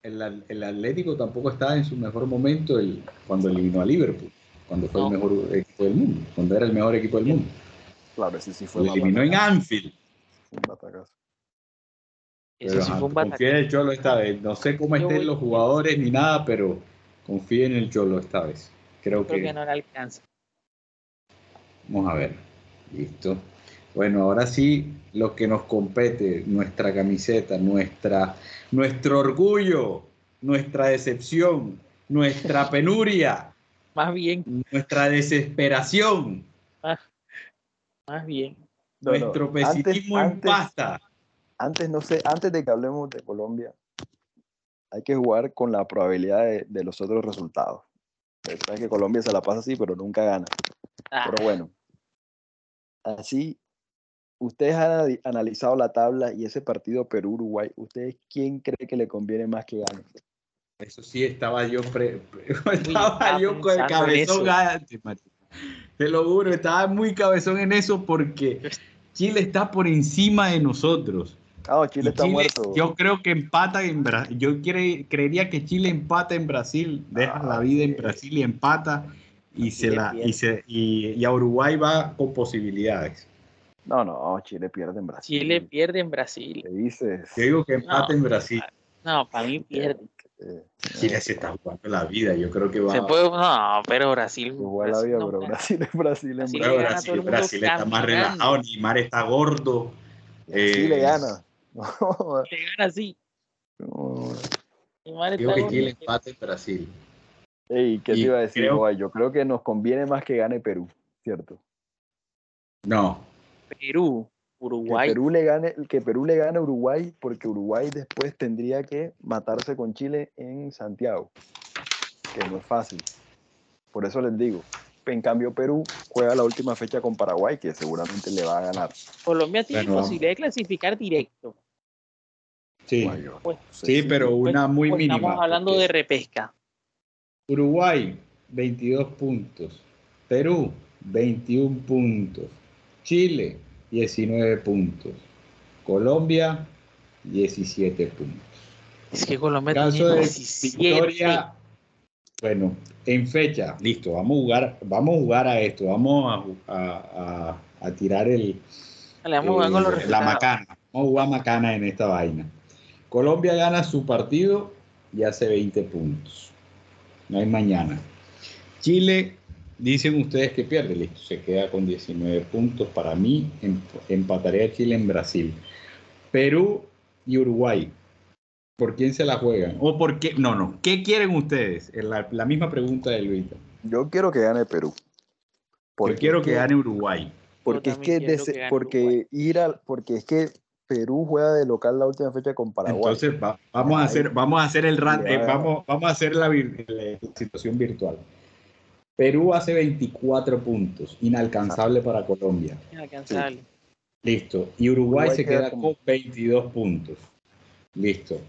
El, el- el Atlético tampoco estaba en su mejor momento el- cuando eliminó a Liverpool, cuando fue No. el mejor equipo del mundo, cuando era el mejor equipo del mundo. Claro, ese sí fue Lo eliminó en Anfield. un batacazo. Eso Pero, sí ajá, fue un batacazo. en el Cholo esta vez. No sé cómo Yo estén voy- los jugadores ni nada, pero confía en el Cholo esta vez. Creo Creo que, que no le alcanza. vamos a ver. Listo. Bueno, ahora sí, lo que nos compete, nuestra camiseta, nuestra, nuestro orgullo, nuestra decepción, nuestra penuria, Más bien, nuestra desesperación, más bien. No, no, nuestro antes- pesimismo en antes- pasta. Antes, no sé, antes de que hablemos de Colombia, hay que jugar con la probabilidad de, de los otros resultados. Sabes que Colombia se la pasa así, pero nunca gana. Ah, Pero bueno, así, ustedes han anali- analizado la tabla y ese partido Perú-Uruguay, ¿ustedes quién cree que le conviene más que gane? Eso sí, estaba yo, pre- pre- estaba yo con el cabezón antes. Te lo juro, estaba muy cabezón en eso porque Chile está por encima de nosotros. Ah, Chile Y está Chile, muerto. Yo creo que empata en Brasil. Yo cre- creería que Chile empata en Brasil, deja Ah, la vida en. Brasil y empata y se la y, se, y, y a Uruguay va con posibilidades. No, no, Chile pierde en Brasil. Chile pierde en Brasil. ¿Qué dices? Yo digo que empata No. en Brasil. No, para mí pierde. Eh, Chile se está jugando la vida. Yo creo que va. Se puede, no, pero Brasil. igual la vida, no pero gana. Brasil es Brasil en Brasil gana Brasil, Brasil está más relajado. Neymar está gordo. Chile eh, gana. No, Le gana así. no. Está que gordo. Chile empata en Brasil. Ey, ¿qué te Y iba a decir? creo-? Yo creo que nos conviene más que gane Perú, ¿cierto? No, Perú. Uruguay. Que Perú le gane, que Perú le gane a Uruguay, porque Uruguay después tendría que matarse con Chile en Santiago, que no es fácil. Por eso les digo. En cambio, Perú juega la última fecha con Paraguay, que seguramente le va a ganar. Colombia tiene posibilidad de clasificar directo. Sí, Pues- sí, pero una muy Pues mínima. Estamos hablando porque de repesca. Uruguay, 22 puntos. Perú, 21 puntos. Chile, 19 puntos. Colombia, 17 puntos. Es que Colombia Caso tiene de 17. victoria, bueno, en fecha, listo, vamos a jugar, vamos a jugar a esto, vamos a, ju- a- a- a tirar el, vamos jugar los eh, la macana, vamos a jugar macana en esta vaina. Colombia gana su partido y hace 20 puntos. No hay mañana. Chile, dicen ustedes que pierde, listo, se queda con 19 puntos. Para mí, em- empataría a Chile en Brasil. Perú y Uruguay. ¿Por quién se la juegan? ¿O por qué? No, no. ¿Qué quieren ustedes? Es La, la misma pregunta de Luisa. Yo quiero que gane Perú. Yo quiero que gane Uruguay. Porque es que, porque Uruguay. ir al, porque es que Perú juega de local la última fecha con Paraguay. Entonces va- vamos a hacer, vamos a hacer el ran- eh, vamos, vamos a hacer la, vir- la situación virtual. Perú hace 24 puntos, inalcanzable para Colombia. Inalcanzable. Listo. Y Uruguay, Uruguay se queda con 22 puntos. Listo.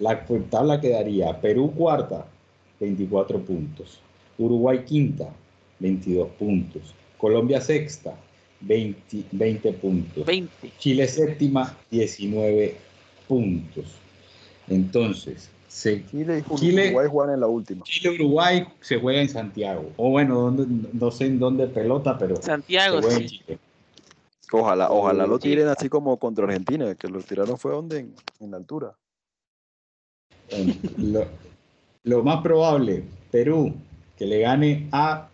La tabla quedaría Perú cuarta, 24 puntos. Uruguay quinta, 22 puntos. Colombia sexta, 20, 20 puntos. 20. Chile séptima, 19 puntos. Entonces, se- Chile y Chile- Uruguay juegan en la última. Chile-Uruguay se juega en Santiago. O bueno, no sé en dónde pelota, pero se Santiago, juega en sí. Chile. Ojalá, ojalá lo tiren así como contra Argentina, que lo tiraron fue donde en, en la altura. Bueno, lo, lo más probable, Perú, que le gane a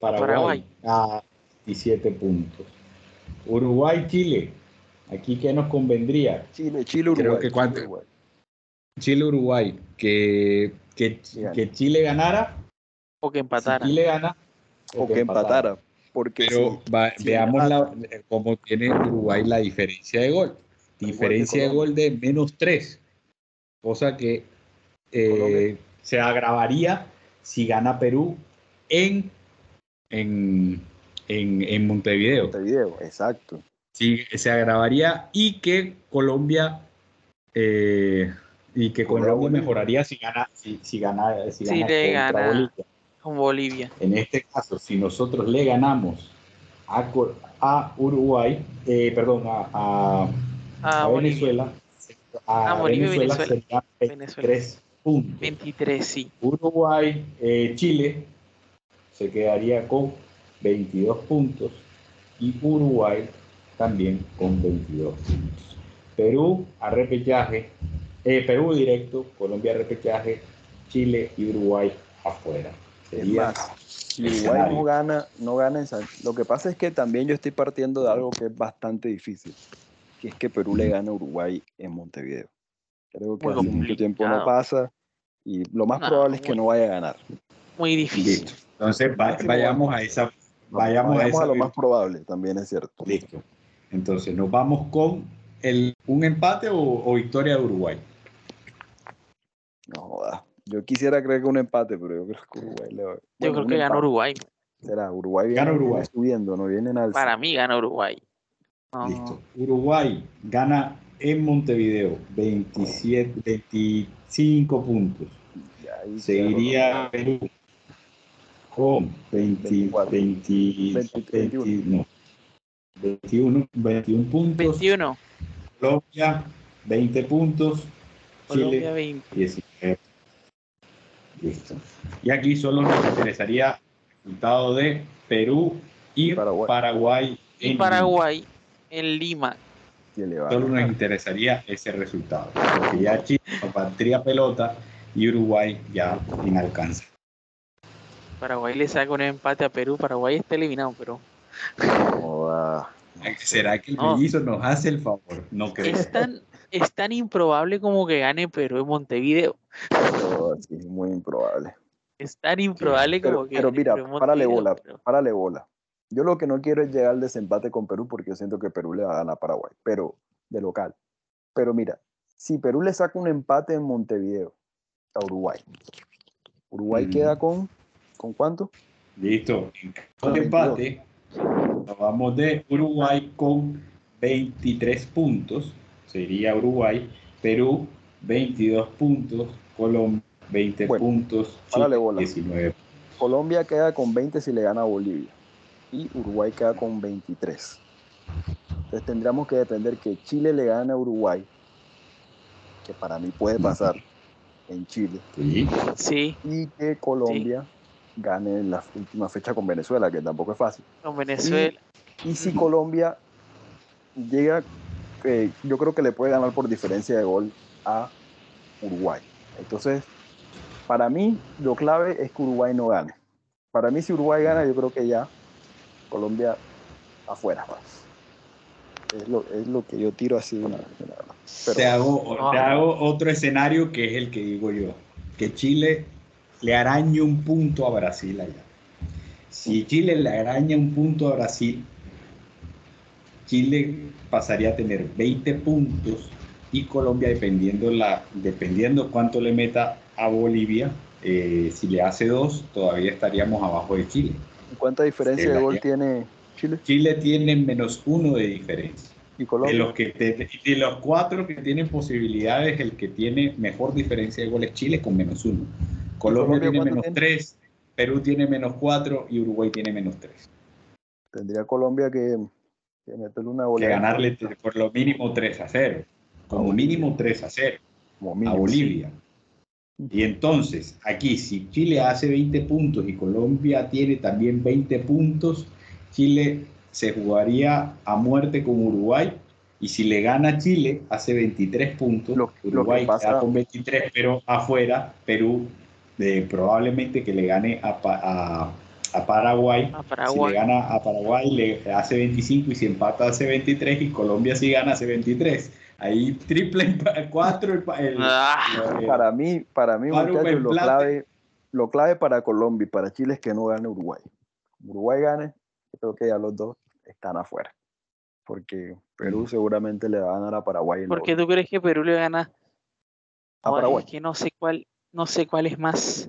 Paraguay, Paraguay. a 17 puntos. Uruguay-Chile, aquí que nos convendría. Chile, Chile, Creo Uruguay. que cuánto- Chile, Uruguay. Chile-Uruguay, que, que, que Chile ganara. O que Si empataran. Chile gana. O que empatara. Porque Pero si- va- si veamos la, cómo tiene Uruguay la diferencia de gol. Diferencia de gol de menos 3. Cosa que eh, se agravaría si gana Perú en, en, en, en Montevideo. Montevideo, exacto. Sí, se agravaría y que Colombia eh, y que Contra Colombia Bolivia. mejoraría si gana si, si gana si Si gana le contra gana. Bolivia. Con Bolivia. En este caso, si nosotros le ganamos a, a Uruguay, eh, perdón, a, a-. Venezuela, a Bolivia Venezuela, Venezuela. serían 23 puntos. 23, sí. Uruguay, eh, Chile se quedaría con 22 puntos y Uruguay también con 22 puntos. Perú a repechaje, eh, Perú directo, Colombia a repechaje, Chile y Uruguay afuera. Es Sería más, si Uruguay no gana, no gana en San... Lo que pasa es que también yo estoy partiendo de algo que es bastante difícil, que es que Perú le gana a Uruguay en Montevideo. Creo que Muy hace mucho tiempo no pasa y lo más No, probable es que muy- no vaya a ganar. Muy difícil. Listo. Entonces va- vayamos a esa, vayamos, a esa lo más probable, también es cierto. Listo. Entonces nos vamos con el, un empate o, o victoria de Uruguay. No joda. Yo quisiera creer que un empate, pero yo creo que Uruguay le va- Yo bueno, creo un que gana. Uruguay. Será, Uruguay viene, Gana Uruguay. viene subiendo, no viene en alza. Para mí gana Uruguay. Listo. Uruguay gana en Montevideo 27, 25 puntos. Seguiría Perú con 20, 24. 20, 20, 20, no, 21, 21 puntos. 21. Colombia 20 puntos. Colombia Chile 20. 19. Listo. Y aquí solo nos interesaría el resultado de Perú y Paraguay. Paraguay. Y en Paraguay en Lima. Solo nos interesaría ese resultado. Porque ya Chile no valdría pelota y Uruguay ya inalcanza. Paraguay le saca un empate a Perú. Paraguay está eliminado, pero No. ¿Será que el No. mellizo nos hace el favor? No creo. es tan, es tan improbable como que gane Perú en Montevideo. No, sí, es muy improbable. Es tan improbable Pero, como que pero gane mira, Perú en párale bola, pero- párale bola. Yo lo que no quiero es llegar al desempate con Perú porque yo siento que Perú le va a ganar a Paraguay, pero de local. Pero mira, si Perú le saca un empate en Montevideo a Uruguay, Uruguay Mm. queda con, ¿con cuánto? Listo. En caso Con de 22. empate, vamos de Uruguay con 23 puntos. Sería Uruguay. Perú, 22 puntos. Colombia, 20 Bueno, puntos. Chile, bola. 19. Colombia queda con 20 si le gana a Bolivia y Uruguay queda con 23. Entonces tendríamos que depender que Chile le gane a Uruguay, que para mí puede pasar en Chile, Sí. Sí, y que Colombia gane en la última fecha con Venezuela, que tampoco es fácil. con Venezuela. Y si Colombia llega, eh, yo creo que le puede ganar por diferencia de gol a Uruguay. Entonces, para mí, lo clave es que Uruguay no gane. Para mí, si Uruguay gana, yo creo que ya Colombia afuera. pues. Es lo, es lo que yo tiro así de una, una- pero- te, hago, te Ah. hago otro escenario que es el que digo yo. Que Chile le arañe un punto a Brasil allá. Si Chile le araña un punto a Brasil, Chile pasaría a tener 20 puntos y Colombia, dependiendo, la, dependiendo cuánto le meta a Bolivia, eh, si le hace dos, todavía estaríamos abajo de Chile. ¿Cuánta diferencia de gol tiene Chile Chile tiene menos uno de diferencia. y De Colombia? los, que te- de los cuatro que tienen posibilidades, el que tiene mejor diferencia de goles es Chile con menos uno. Colombia, Colombia tiene menos tiene? tres, Perú tiene menos cuatro y Uruguay tiene menos tres. Tendría Colombia que, que meterle una Que ganarle por lo mínimo 3 a 0. Como mínimo 3 a 0 como a mínimo. Bolivia. Y entonces, aquí, si Chile hace 20 puntos y Colombia tiene también 20 puntos, Chile se jugaría a muerte con Uruguay. Y si le gana Chile, hace 23 puntos. Lo- lo Uruguay pasa- queda con 23, pero afuera, Perú eh, probablemente que le gane a, a- a Paraguay. A Si le gana a Paraguay, le hace 25 y si empata hace 23 y Colombia si gana hace 23. Ahí triple 4 el, el- Ah, el- Para mí, para mí, muchachos, lo clave, lo clave para Colombia y para Chile es que no gane Uruguay. Uruguay gane, creo que ya los dos están afuera. Porque Perú Mm. seguramente le va a ganar a Paraguay. ¿Por qué tú crees que Perú le gana? A Paraguay. Es que no sé cuál, no sé cuál es más.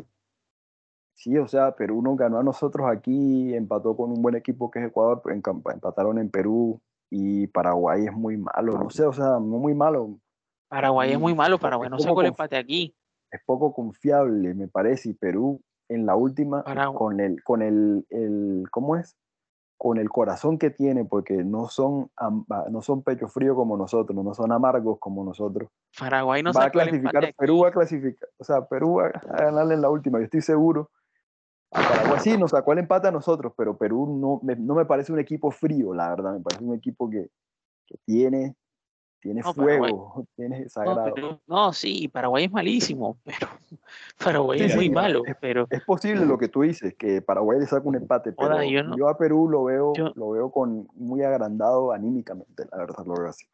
Sí, o sea, Perú nos ganó a nosotros aquí, empató con un buen equipo que es Ecuador, encam- empataron en Perú y Paraguay es muy malo, no sé, o sea, no muy malo, Paraguay es muy malo. Paraguay no sacó el empate aquí. es poco confiable, me parece, y Perú en la última, Paraguay. con el, con el, el, ¿cómo es? Con el corazón que tiene, porque no son, no son pecho frío como nosotros, no son amargos como nosotros. Paraguay no va a sacó el clasificar, empate aquí. Perú va a clasificar, o sea, Perú va a ganarle en la última, yo estoy seguro. A Paraguay sí, nos sacó el empate a nosotros, pero Perú no me, no me parece un equipo frío, la verdad, me parece un equipo que, que tiene, tiene No, Paraguay- fuego, tiene No, sagrado. pero- no, sí, Paraguay es malísimo, pero Paraguay Sí, es muy mira, malo, es- pero Es posible lo que tú dices, que Paraguay le saca un empate, pero yo, a Perú lo veo, yo- lo veo con muy agrandado anímicamente, la verdad, lo veo así.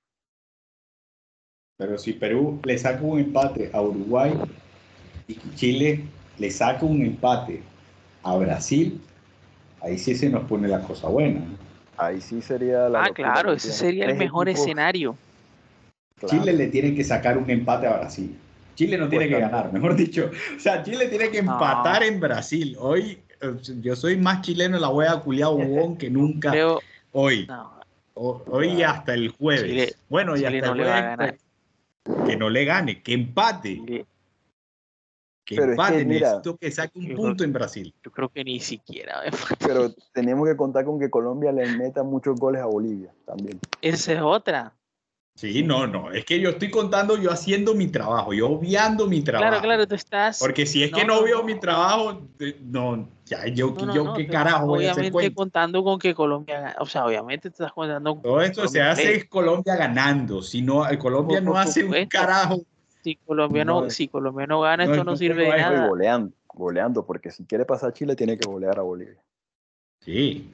Pero si Perú le saca un empate a Uruguay y Chile le saca un empate a Brasil, ahí sí se nos pone la cosa buena. Ahí sí sería la ah, claro, ¿me ese sería el mejor equipos, escenario. claro. Chile le tiene que sacar un empate a Brasil. Chile no tiene Pues que ganar, mejor dicho. O sea, Chile tiene que No. empatar en Brasil. Hoy, yo soy más chileno en la hueá culiao huevón que nunca. Creo, Hoy, no, O- hoy y hasta el jueves. Chile- bueno, y hasta no el a jueves. Que no le gane, que empate. Chile- Que Pero es que, mira, Necesito que saque un punto creo- en Brasil. yo creo que ni siquiera. Pero tenemos que contar con que Colombia le meta muchos goles a Bolivia también. Esa es otra. Sí, no, no. Es que yo estoy contando yo haciendo mi trabajo, yo obviando mi trabajo. Claro, claro, tú estás. Porque si es que No, veo no. mi trabajo, no, ya, yo, no, no, yo no, qué carajo voy a hacer Obviamente cuenta. contando con que Colombia, o sea, obviamente te estás contando con Todo esto se hace es Colombia ganando. Si no, Colombia Por- no por hace un carajo. Si Colombia no, No, si Colombia no gana, no, esto no sirve de nada. goleando, goleando, porque si quiere pasar Chile tiene que golear a Bolivia. Sí,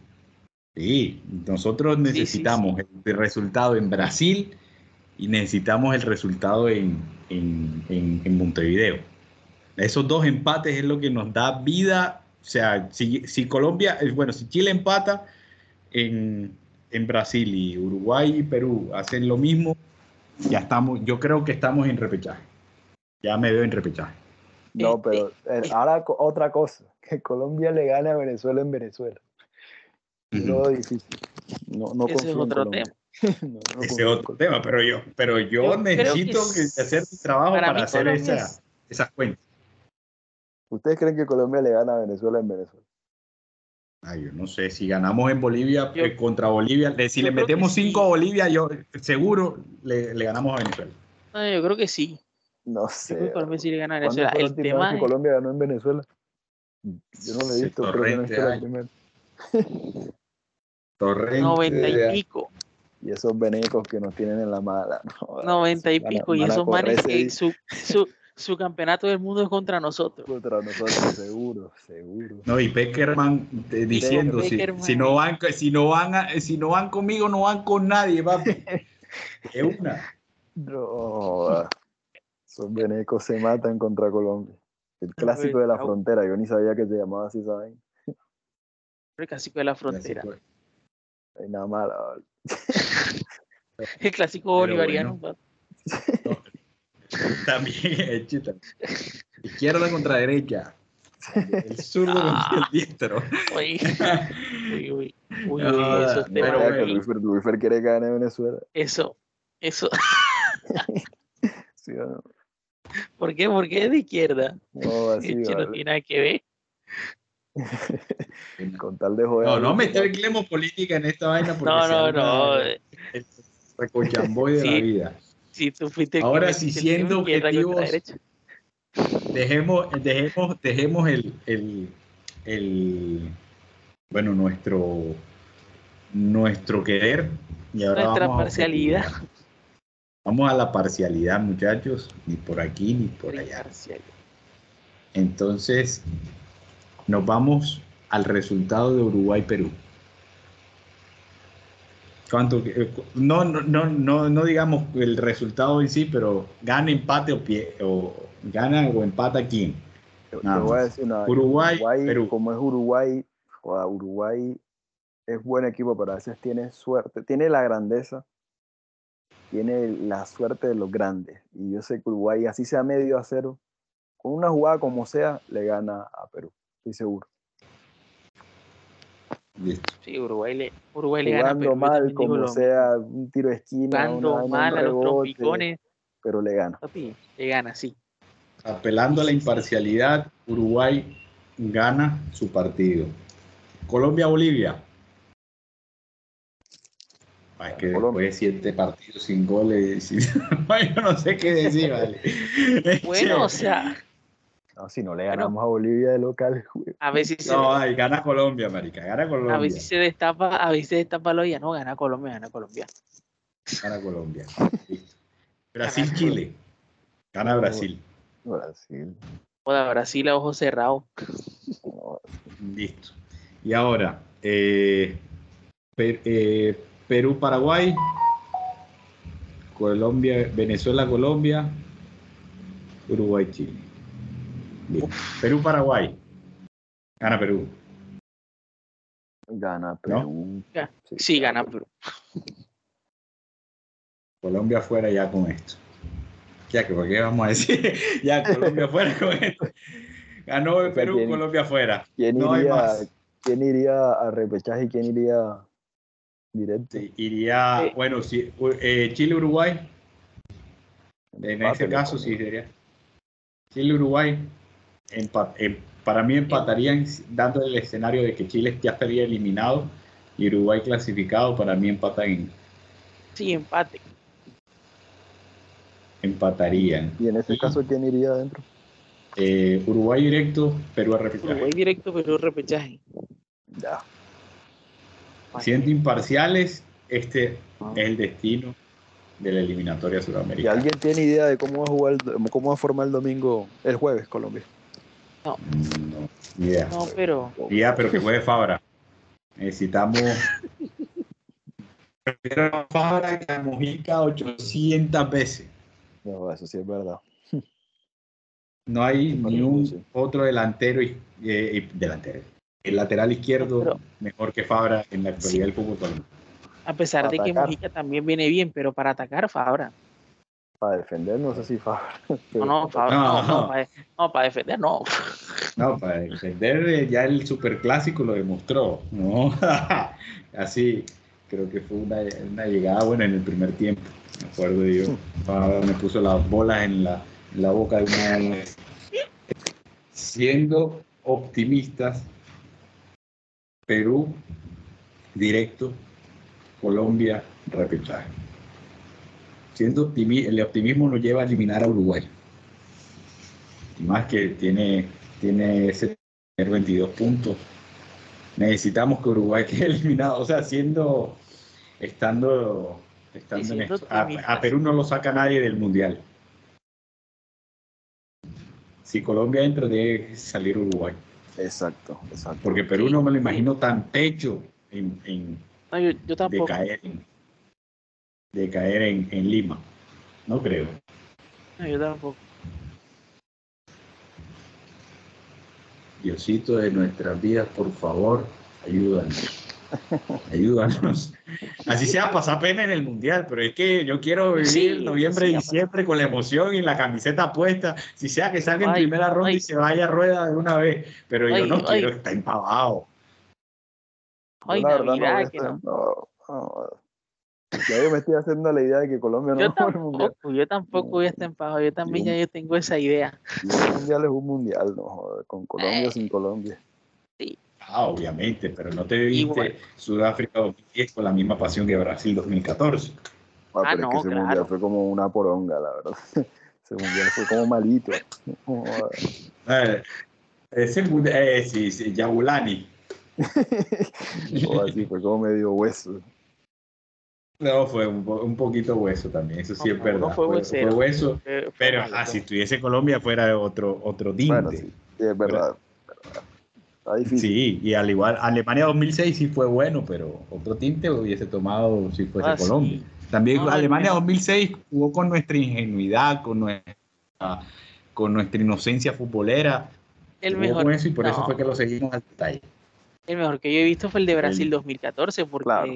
sí. Nosotros necesitamos el resultado en Brasil y necesitamos el resultado en, en, en- en Montevideo. Esos dos empates es lo que nos da vida. O sea, si, si Colombia, eh, bueno, si Chile empata, en, en Brasil y Uruguay y Perú hacen lo mismo, ya estamos, yo creo que estamos en repechaje. Ya me veo en repechaje. No, Este, pero eh, ahora co- otra cosa, que Colombia le gane a Venezuela en Venezuela. Ujú. Lo difícil. No, no Ese es otro Colombia. tema. No, no Ese es otro tema, pero yo, pero yo, Yo creo que necesito que es- hacer mi trabajo para hacer esa- es- esas cuentas. ¿Ustedes creen que Colombia le gana a Venezuela en Venezuela? Ay, yo no sé, si ganamos en Bolivia Yo- eh, contra Bolivia, si yo le metemos sí. 5 a Bolivia, yo seguro le, le ganamos a Venezuela. No, yo creo que sí. No Yo sé. creo que Colombia sí le gana a ¿Cuándo Venezuela. El tema que es Colombia ganó en Venezuela? Yo no lo he visto, creo que no torrente es que la hay. primera. Torrente. 90 de- y pico. Y esos venecos que nos tienen en la mala. no, 90 y pico. Y esos manes que su, su, su campeonato del mundo es contra nosotros. Contra nosotros, seguro, seguro. No, y Peckerman eh, diciendo, si, Peckerman. si no van, si no van, a- si no van conmigo, no van con nadie, papi. Es una. No, esos venecos se matan contra Colombia. El clásico de la frontera, yo ni sabía que se llamaba así, ¿saben? El clásico de la frontera. Hay nada mala. ¿vale? El clásico bolivariano. bueno. También, eh, chita. Izquierda contra derecha. El zurdo Ah. contra el diestro. Uy, uy, uy. Uy, No, no, temas, pero bueno. Luisfer quiere que gane Venezuela. Eso, eso. ¿sí o no? ¿Por qué? Es de izquierda. No, así, El no tiene nada que ver. Con tal de joder. No, no mezclemos política en esta vaina porque No, no, no. el- el de Sí. la vida. Si tú fuiste el que Ahora, si siendo objetivos. Dejemos, dejemos, dejemos el, el, el- bueno, nuestro, nuestro querer y ahora Nuestra vamos a parcialidad. Vamos a la parcialidad, muchachos, ni por aquí ni por allá. Entonces, nos vamos al resultado de Uruguay-Perú. ¿Cuánto? que- No, no, no, no, no digamos el resultado en sí, pero gana, empate o, pie, o gana o empata quién. Nada voy a decir una Uruguay, Perú. como es Uruguay, Uruguay es buen equipo, pero a veces tiene suerte, tiene la grandeza, tiene la suerte de los grandes. Y yo sé que Uruguay, así sea medio a cero, con una jugada como sea, le gana a Perú, estoy seguro. Listo. Sí, Uruguay le, Uruguay le gana Jugando mal, como lo sea, un tiro de esquina, una Jugando un mal a los trompicones. pero le gana. Papi, le gana, sí. Apelando a la imparcialidad, Uruguay gana su partido. Colombia-Bolivia. Ah, es que Colombia. después de siete partidos sin goles, yo no sé qué decir, vale. Bueno, o sea, No, si no le Bueno. ganamos a Bolivia de local, güey. a ver si se, No, ay, gana Colombia, marica, gana a Colombia. ver si se destapa, a ver si se destapa la olla. No, gana Colombia, gana Colombia. Gana Colombia. Listo. Brasil-Chile. Gana Brasil. Brasil. Joda, Brasil a ojos cerrados. Listo. Y ahora, eh, Per- eh, Perú-Paraguay, Colombia, Venezuela-Colombia, Uruguay-Chile. Listo. Perú-Paraguay. Gana Perú. Gana Perú. Sí, gana Perú. Colombia fuera ya con esto. Ya que, ¿por qué vamos a decir? ya, Colombia fuera con esto. Ganó sea, Perú, ¿quién- Colombia fuera. ¿Quién No hay iría, más. ¿Quién iría a repechaje y quién iría directo? Sí, iría, bueno, sí, eh, Chile-Uruguay. En ese caso sí sería. Chile-Uruguay. Em- para mí empatarían dando el escenario de que Chile ya estaría eliminado y Uruguay clasificado. Para mí empatan, Sí, empate. empatarían. Y en ese Y- caso, ¿quién iría adentro? Eh, Uruguay directo, Perú a repechaje. Uruguay directo, Perú repechaje. Ya. Siendo imparciales, este Ah. es el destino de la eliminatoria ¿Y sudamericana. alguien tiene idea de cómo va a jugar, cómo va a formar el domingo, el jueves, Colombia? No, ni idea. No, pero Ya, pero que juegue Fabra. Necesitamos. Prefiero a Fabra que a Mojica 800 veces. No, eso sí es verdad. No hay Por ni un sí. otro delantero y, eh, y- delantero. el lateral izquierdo Pero- mejor que Fabra en la actualidad del fútbol. A pesar de que. Mojica también viene bien, pero para atacar, Fabra. Para defender, no sé si Fabra. No, no, Fabra, No, no, no, no. para, no, para defender, no. No, para defender eh, ya el superclásico lo demostró, ¿no? Así, creo que fue una, una llegada buena en el primer tiempo. Me acuerdo yo, Fabra me puso las bolas en la, en la boca de una vez. Siendo optimistas, Perú directo, Colombia repechaje. Siendo optimi- el optimismo nos lleva a eliminar a Uruguay. Y más que tiene, tiene ese tener 22 puntos. Necesitamos que Uruguay quede eliminado. O sea, siendo, estando, estando en esto. A, Perú no lo saca nadie del Mundial. Si Colombia entra, debe salir Uruguay. Exacto, exacto. Porque Perú no me lo imagino tan pecho en, en- No, yo, yo de caer, en, de caer en, en Lima. No creo. No, yo tampoco. Diosito de nuestras vidas, por favor, ayúdanos. Ayúdanos. Así sea pasar pena en el mundial, pero es que yo quiero vivir Sí, noviembre sí, y diciembre con la emoción y la camiseta puesta. Si sea que salga en Ay, primera ronda ay. y se vaya a rueda de una vez, pero yo Ay, no ay. quiero estar empavado. Ay, Yo la verdad Navidad, que no. no, no. Ya yo me estoy haciendo la idea de que Colombia no Yo va al mundial. tampoco, yo tampoco voy a estar empajado. Yo también ya yo tengo esa idea. Y un mundial es un mundial, no joder, con Colombia o sin Colombia. Ah, obviamente, pero no te viste Igual. Sudáfrica 2010 con la misma pasión que Brasil 2014. Ah, Ah, pero es no, que ese claro. mundial fue como una poronga, la verdad. Ese mundial fue como malito. Eh, ese mundial, eh, sí, sí, Yabulani. O así, fue como medio hueso. No, fue un, po- un poquito hueso también, eso sí No, es no verdad. fue Fue, huesero. fue hueso, Eh, fue pero malo, ah, si estuviese Colombia fuera otro, otro tinte. Bueno, sí, sí, es verdad. verdad. Está difícil. Sí, y al igual, Alemania 2006 sí fue bueno, pero otro tinte lo hubiese tomado si fuese Ah, sí. Colombia. También No, no, Alemania no. 2006 jugó con nuestra ingenuidad, con nuestra, con nuestra inocencia futbolera. El Jugó mejor, con eso y por eso no, fue que lo seguimos al detalle. el mejor que yo he visto fue el de Brasil 2014, porque Claro.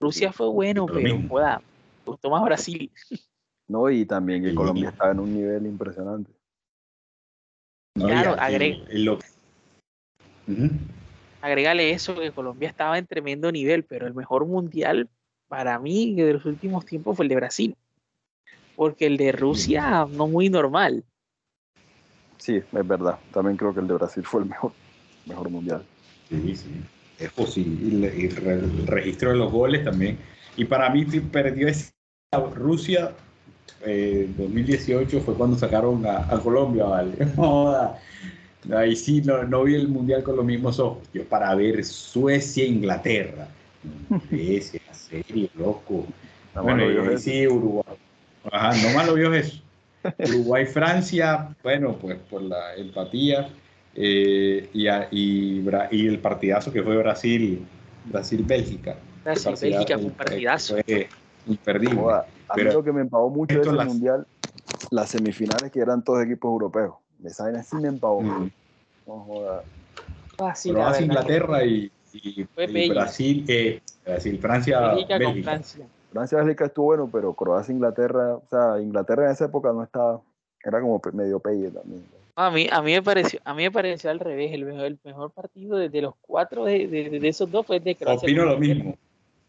Rusia fue bueno, pero joda, me gustó más Brasil. No, y también que. Colombia estaba en un nivel impresionante. ¿no? Claro, agrega- lo-. Agrégale eso, que Colombia estaba en tremendo nivel, pero el mejor mundial para mí de los últimos tiempos fue el de Brasil. Porque el de Rusia no muy normal. Sí, es verdad. También creo que el de Brasil fue el mejor, mejor mundial. Sí, sí, es posible. Y el registro de los goles también. Y para mí perdió esa Rusia eh, 2018 fue cuando sacaron a, a Colombia, ¿vale? Ahí sí no, no vi el mundial con los mismos ojos. Yo para ver Suecia e Inglaterra. Ese, serio, loco. Más Bueno, lo y vio ahí Jesús. sí, Uruguay. Ajá, no más lo vio eso. Uruguay, Francia, bueno, pues por la empatía eh, y, a- y, y el partidazo que fue Brasil, Brasil-Bélgica. Brasil, Partidazo, Bélgica fue un partidazo. Fue imperdible. Joda, a mí Pero lo que me empavó mucho ese las- mundial, las semifinales que eran todos equipos europeos. Esa vaina sí me empavó. Mm. No joda. Brasil, verdad que Inglaterra y, y- Fue y. Brasil, eh, Brasil, Francia, Bélgica Bélgica. con Francia. Francia Bélgica estuvo bueno, pero Croacia Inglaterra, o sea, Inglaterra en esa época no estaba, era como medio pelle también. A mí, a mí me pareció, a mí me pareció al revés, el mejor, el mejor partido de, de los cuatro de, de- de esos dos fue el de Croacia. Opino lo mismo.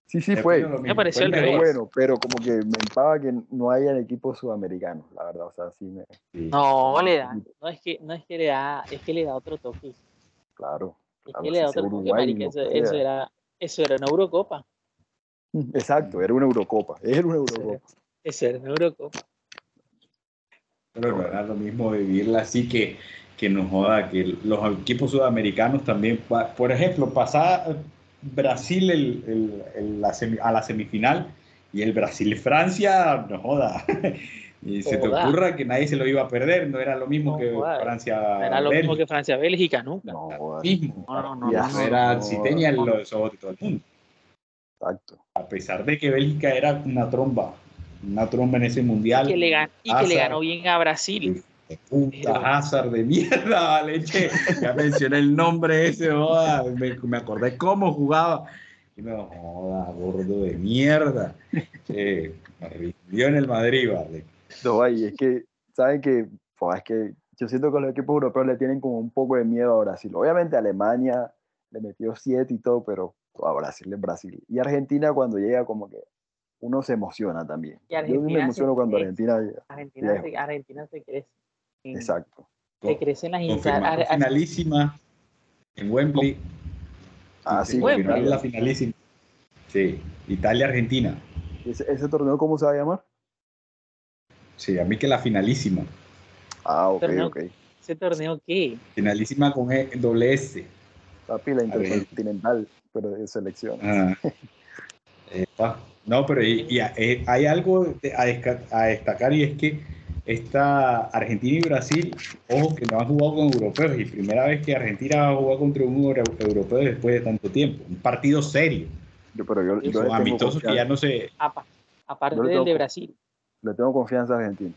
Sí, sí fue. Mismo. pareció Fue al el revés. bueno, pero como que me empava que no hayan equipos sudamericanos, la verdad, o sea, sí me, Sí. No, le da, no es que, no es que le da, es que le da otro toque. claro. Es Claro, que le da otro toque, Uruguay, marica, no eso, eso era, eso era una Eurocopa. Exacto, era una Eurocopa, era una Eurocopa. Eso era una Eurocopa. Pero no era lo mismo vivirla así que, que nos joda, que los equipos sudamericanos también, por ejemplo, pasaba Brasil el- el- el- la semi- a la semifinal y el Brasil-Francia, no joda. Y se te Joda. ocurra que nadie se lo iba a perder, no era lo mismo No que. Francia. Era lo mismo que Bélgica, Francia-Bélgica, nunca. No, mismo. No, no, no, Ya, no, No no. era, si tenía los ojos de todo el mundo. exacto. A pesar de que Bélgica era una tromba, una tromba en ese mundial. Y que le, gan- y que le Hazard. ganó bien a Brasil. De puta Hazard de mierda, leche. Ya mencioné el nombre ese, joda. Me, me acordé cómo jugaba. Y me joda, gordo de mierda. Che, me rindió en el Madrid, vale. No, y es que, ¿saben que Es que yo siento que los equipos europeos le tienen como un poco de miedo a Brasil. Obviamente Alemania le metió siete y todo, pero a Brasil es Brasil. Y Argentina cuando llega como que uno se emociona también. Yo me emociono cuando Argentina llega. Argentina, se, Argentina se crece. Exacto. Se crecen las hinchadas. finalísima en Wembley. Ah, sí. Wembley. La finalísima. Sí, Italia-Argentina. ¿Ese, ¿Ese torneo cómo se va a llamar? Sí, a mí que la finalísima. Ah, ok, ok. ¿Ese torneo qué? Finalísima con e, doble S. Papi, la intercontinental, pero de selección. Ah. no, pero eh, hay algo a, destacar y es que esta Argentina y Brasil, ojo que no han jugado con europeos y primera vez que Argentina va a jugar contra un europeo después de tanto tiempo. Un partido serio. Yo, pero yo, yo Son amistosos que ya no sé. Aparte del de Brasil. Le tengo confianza a Argentina.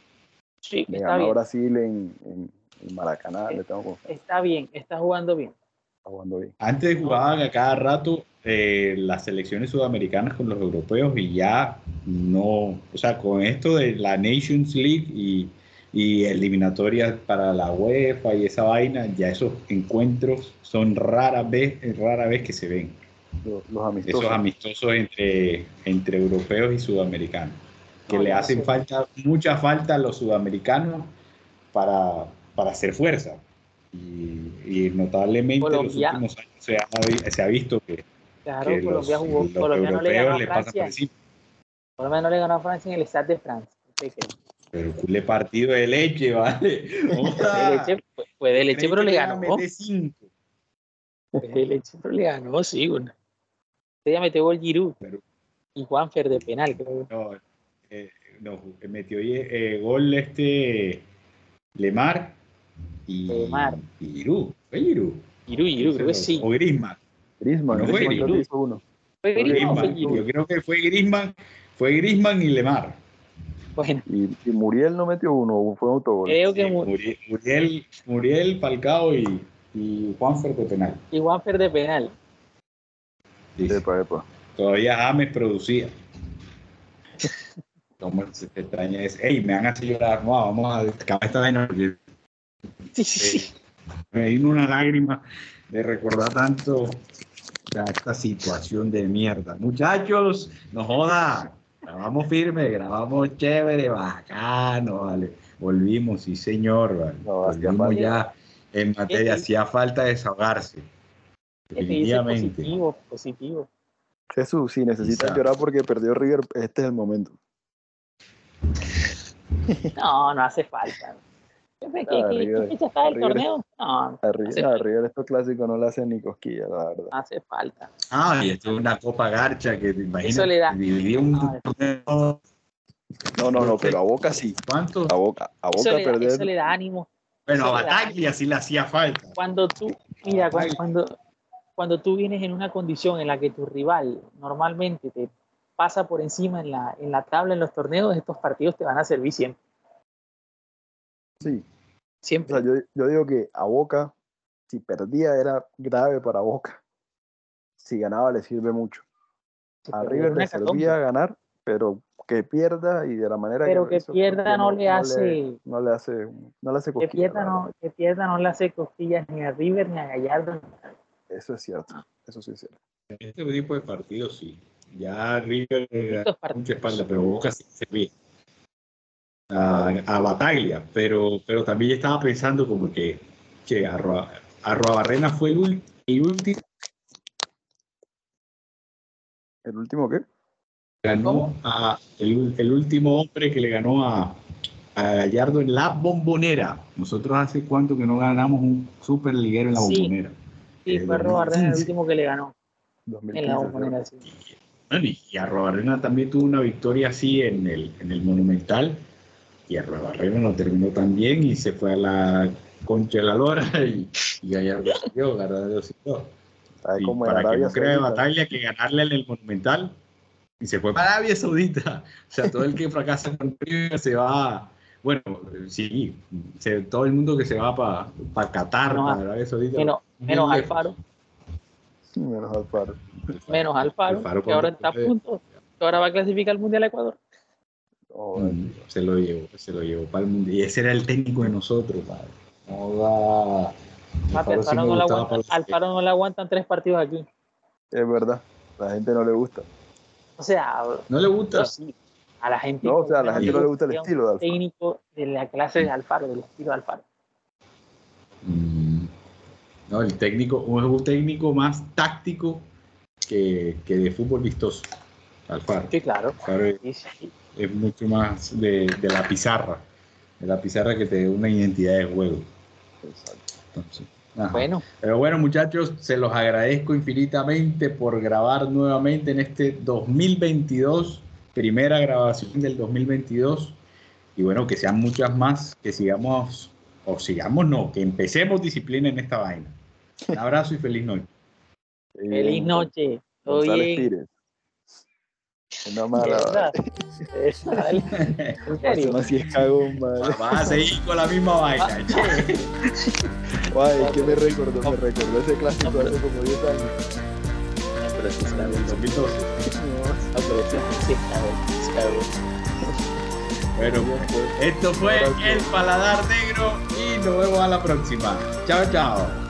Sí, Le ganó bien. Brasil en, en, Maracaná, le tengo confianza. Está bien, está jugando bien. Está jugando bien. Antes jugaban a cada rato eh, las selecciones sudamericanas con los europeos y ya no, o sea, con esto de la Nations League y, y eliminatorias para la UEFA y esa vaina, ya esos encuentros son rara vez, rara vez que se ven. Los, amistosos. Esos amistosos entre, entre europeos y sudamericanos que le hacen falta, mucha falta a los sudamericanos para, para hacer fuerza. Y, notablemente en los últimos años se ha, se ha visto que, claro, que Colombia los, jugó, los Colombia no le ganó a Francia. Por lo menos le ganó a Francia en el Stade de Francia. Pero culé partido de leche, ¿vale? de leche, fue de leche, pero le ganó. Fue de leche, pero le ganó, sí. Usted ya metió gol Giroud. Pero, y Juanfer de penal, creo. No, eh, no, metió eh, gol este Lemar y, Lemar. y Giroud. ¿Fue Giroud, creo que sí. O Griezmann. Griezmann, no fue Giroud. Uno. Fue Griezmann. Yo creo que fue Griezmann, fue Griezmann y Lemar. Bueno. Y, y, Muriel no metió uno, fue autogol. Creo que sí, Muriel, Muriel, Muriel, Falcao y, y Juanfer de penal. Y Juanfer de penal. Sí, epa, epa. Todavía James producía. Como se extraña es, hey, me van a hacer llorar, no, vamos a acabar esta vaina porque sí, sí, sí. me vino una lágrima de recordar tanto esta situación de mierda. Muchachos, no joda, grabamos firme, grabamos chévere, bacano, vale. Volvimos, sí señor, vale. No, Volvimos ya en materia, hacía falta desahogarse. Definitivamente. Positivo, positivo. Jesús, si necesitas llorar porque perdió River, este es el momento. No, no hace falta. ¿Qué, qué, fecha está el torneo? No, arriba, arriba estos clásicos no le hacen ni cosquillas, la verdad. Hace falta. Ah, y esto es una copa garcha que te imaginas. Eso le da. Dividir un No, torneo. No, no, no, pero a Boca sí. ¿Cuánto? A Boca, a Boca Eso le, da, perder. eso le da ánimo. Bueno, a Bataglia sí le hacía falta. Cuando tú, mira, cuando, cuando, cuando tú vienes en una condición en la que tu rival normalmente te pasa por encima en la, en la tabla en los torneos, estos partidos te van a servir siempre. Sí. O Siempre. sea, yo, yo digo que a Boca, si perdía era grave para Boca. Si ganaba le sirve mucho. A River le servía ganar, pero que pierda y de la manera Pero que hizo, pierda que no le hace- no le hace no le hace que cosquillas, pierda, la no, que pierda no le hace costillas ni a River ni a Gallardo. Eso es cierto. Eso sí es cierto. Este tipo de partidos sí. Ya River mucha espalda, pero Boca sí se ve. A, a Bataglia, pero, pero también estaba pensando como que, que Arroa, Arroabarrena fue el, el último ¿El último qué? ganó a el, el último hombre que le ganó a, a Gallardo en la bombonera. Nosotros hace cuánto que no ganamos un super liguero en la Sí. bombonera. Sí, fue Robarrena el 2015. último que le ganó en 2015. la bombonera. sí. Bueno, y, y Arroabarrena también tuvo una victoria así en el, en el Monumental. Y Arroabarrena no terminó tan bien y se fue a la concha de la lora y, y Gallardo siguió, Gallardo siguió. ¿Sabes Y cómo en para que no crea batalla que ganarle en el Monumental y se fue para Arabia Saudita. O sea, todo el que fracasa con River se va Bueno, sí, se- todo el mundo que se va para Qatar, Menos a- para Arabia Saudita. Menos, menos Alfaro, Menos Alfaro. menos Alfaro, Alfaro que ahora está a punto, que ahora va a clasificar al Mundial a Ecuador. Mm, se lo llevó, se lo llevó para el mundo. Y ese era el técnico de nosotros, padre. No da. Papi, Alfaro sí no, aguanta- Alfaro no le aguantan tres partidos aquí. es verdad. La gente no le gusta. O sea, ¿No le gusta? sí, a la gente. No, o sea, a la gente no le gusta el estilo de Alfaro. técnico de la clase de Alfaro, del estilo de Alfaro. Mm, No, el técnico, es un técnico más táctico que, que de fútbol vistoso. Alfaro. Sí, claro. Alfaro es, Sí, sí. Es mucho más de, de la pizarra. De la pizarra que te da una identidad de juego. Exacto. Entonces. Bueno, Pero bueno, muchachos, se los agradezco infinitamente por grabar nuevamente en este 2022, primera grabación del 2022. Y bueno, que sean muchas más, que sigamos, o sigamos no, que empecemos disciplina en esta vaina. Un abrazo y feliz noche. feliz noche. Todo González bien. Pires. Una De mala. verdad. Esa, dale. En serio. Así es cagón, madre. Vas a seguir con la misma vaina. che. Ay, que me recordó, me recordó ese clásico hace como 10 años. No, pero sí está bien. 2012. No, pero sí, sí está bien. sí está bien. Bueno, esto fue El Paladar Negro y nos vemos a la próxima. Chao, chao.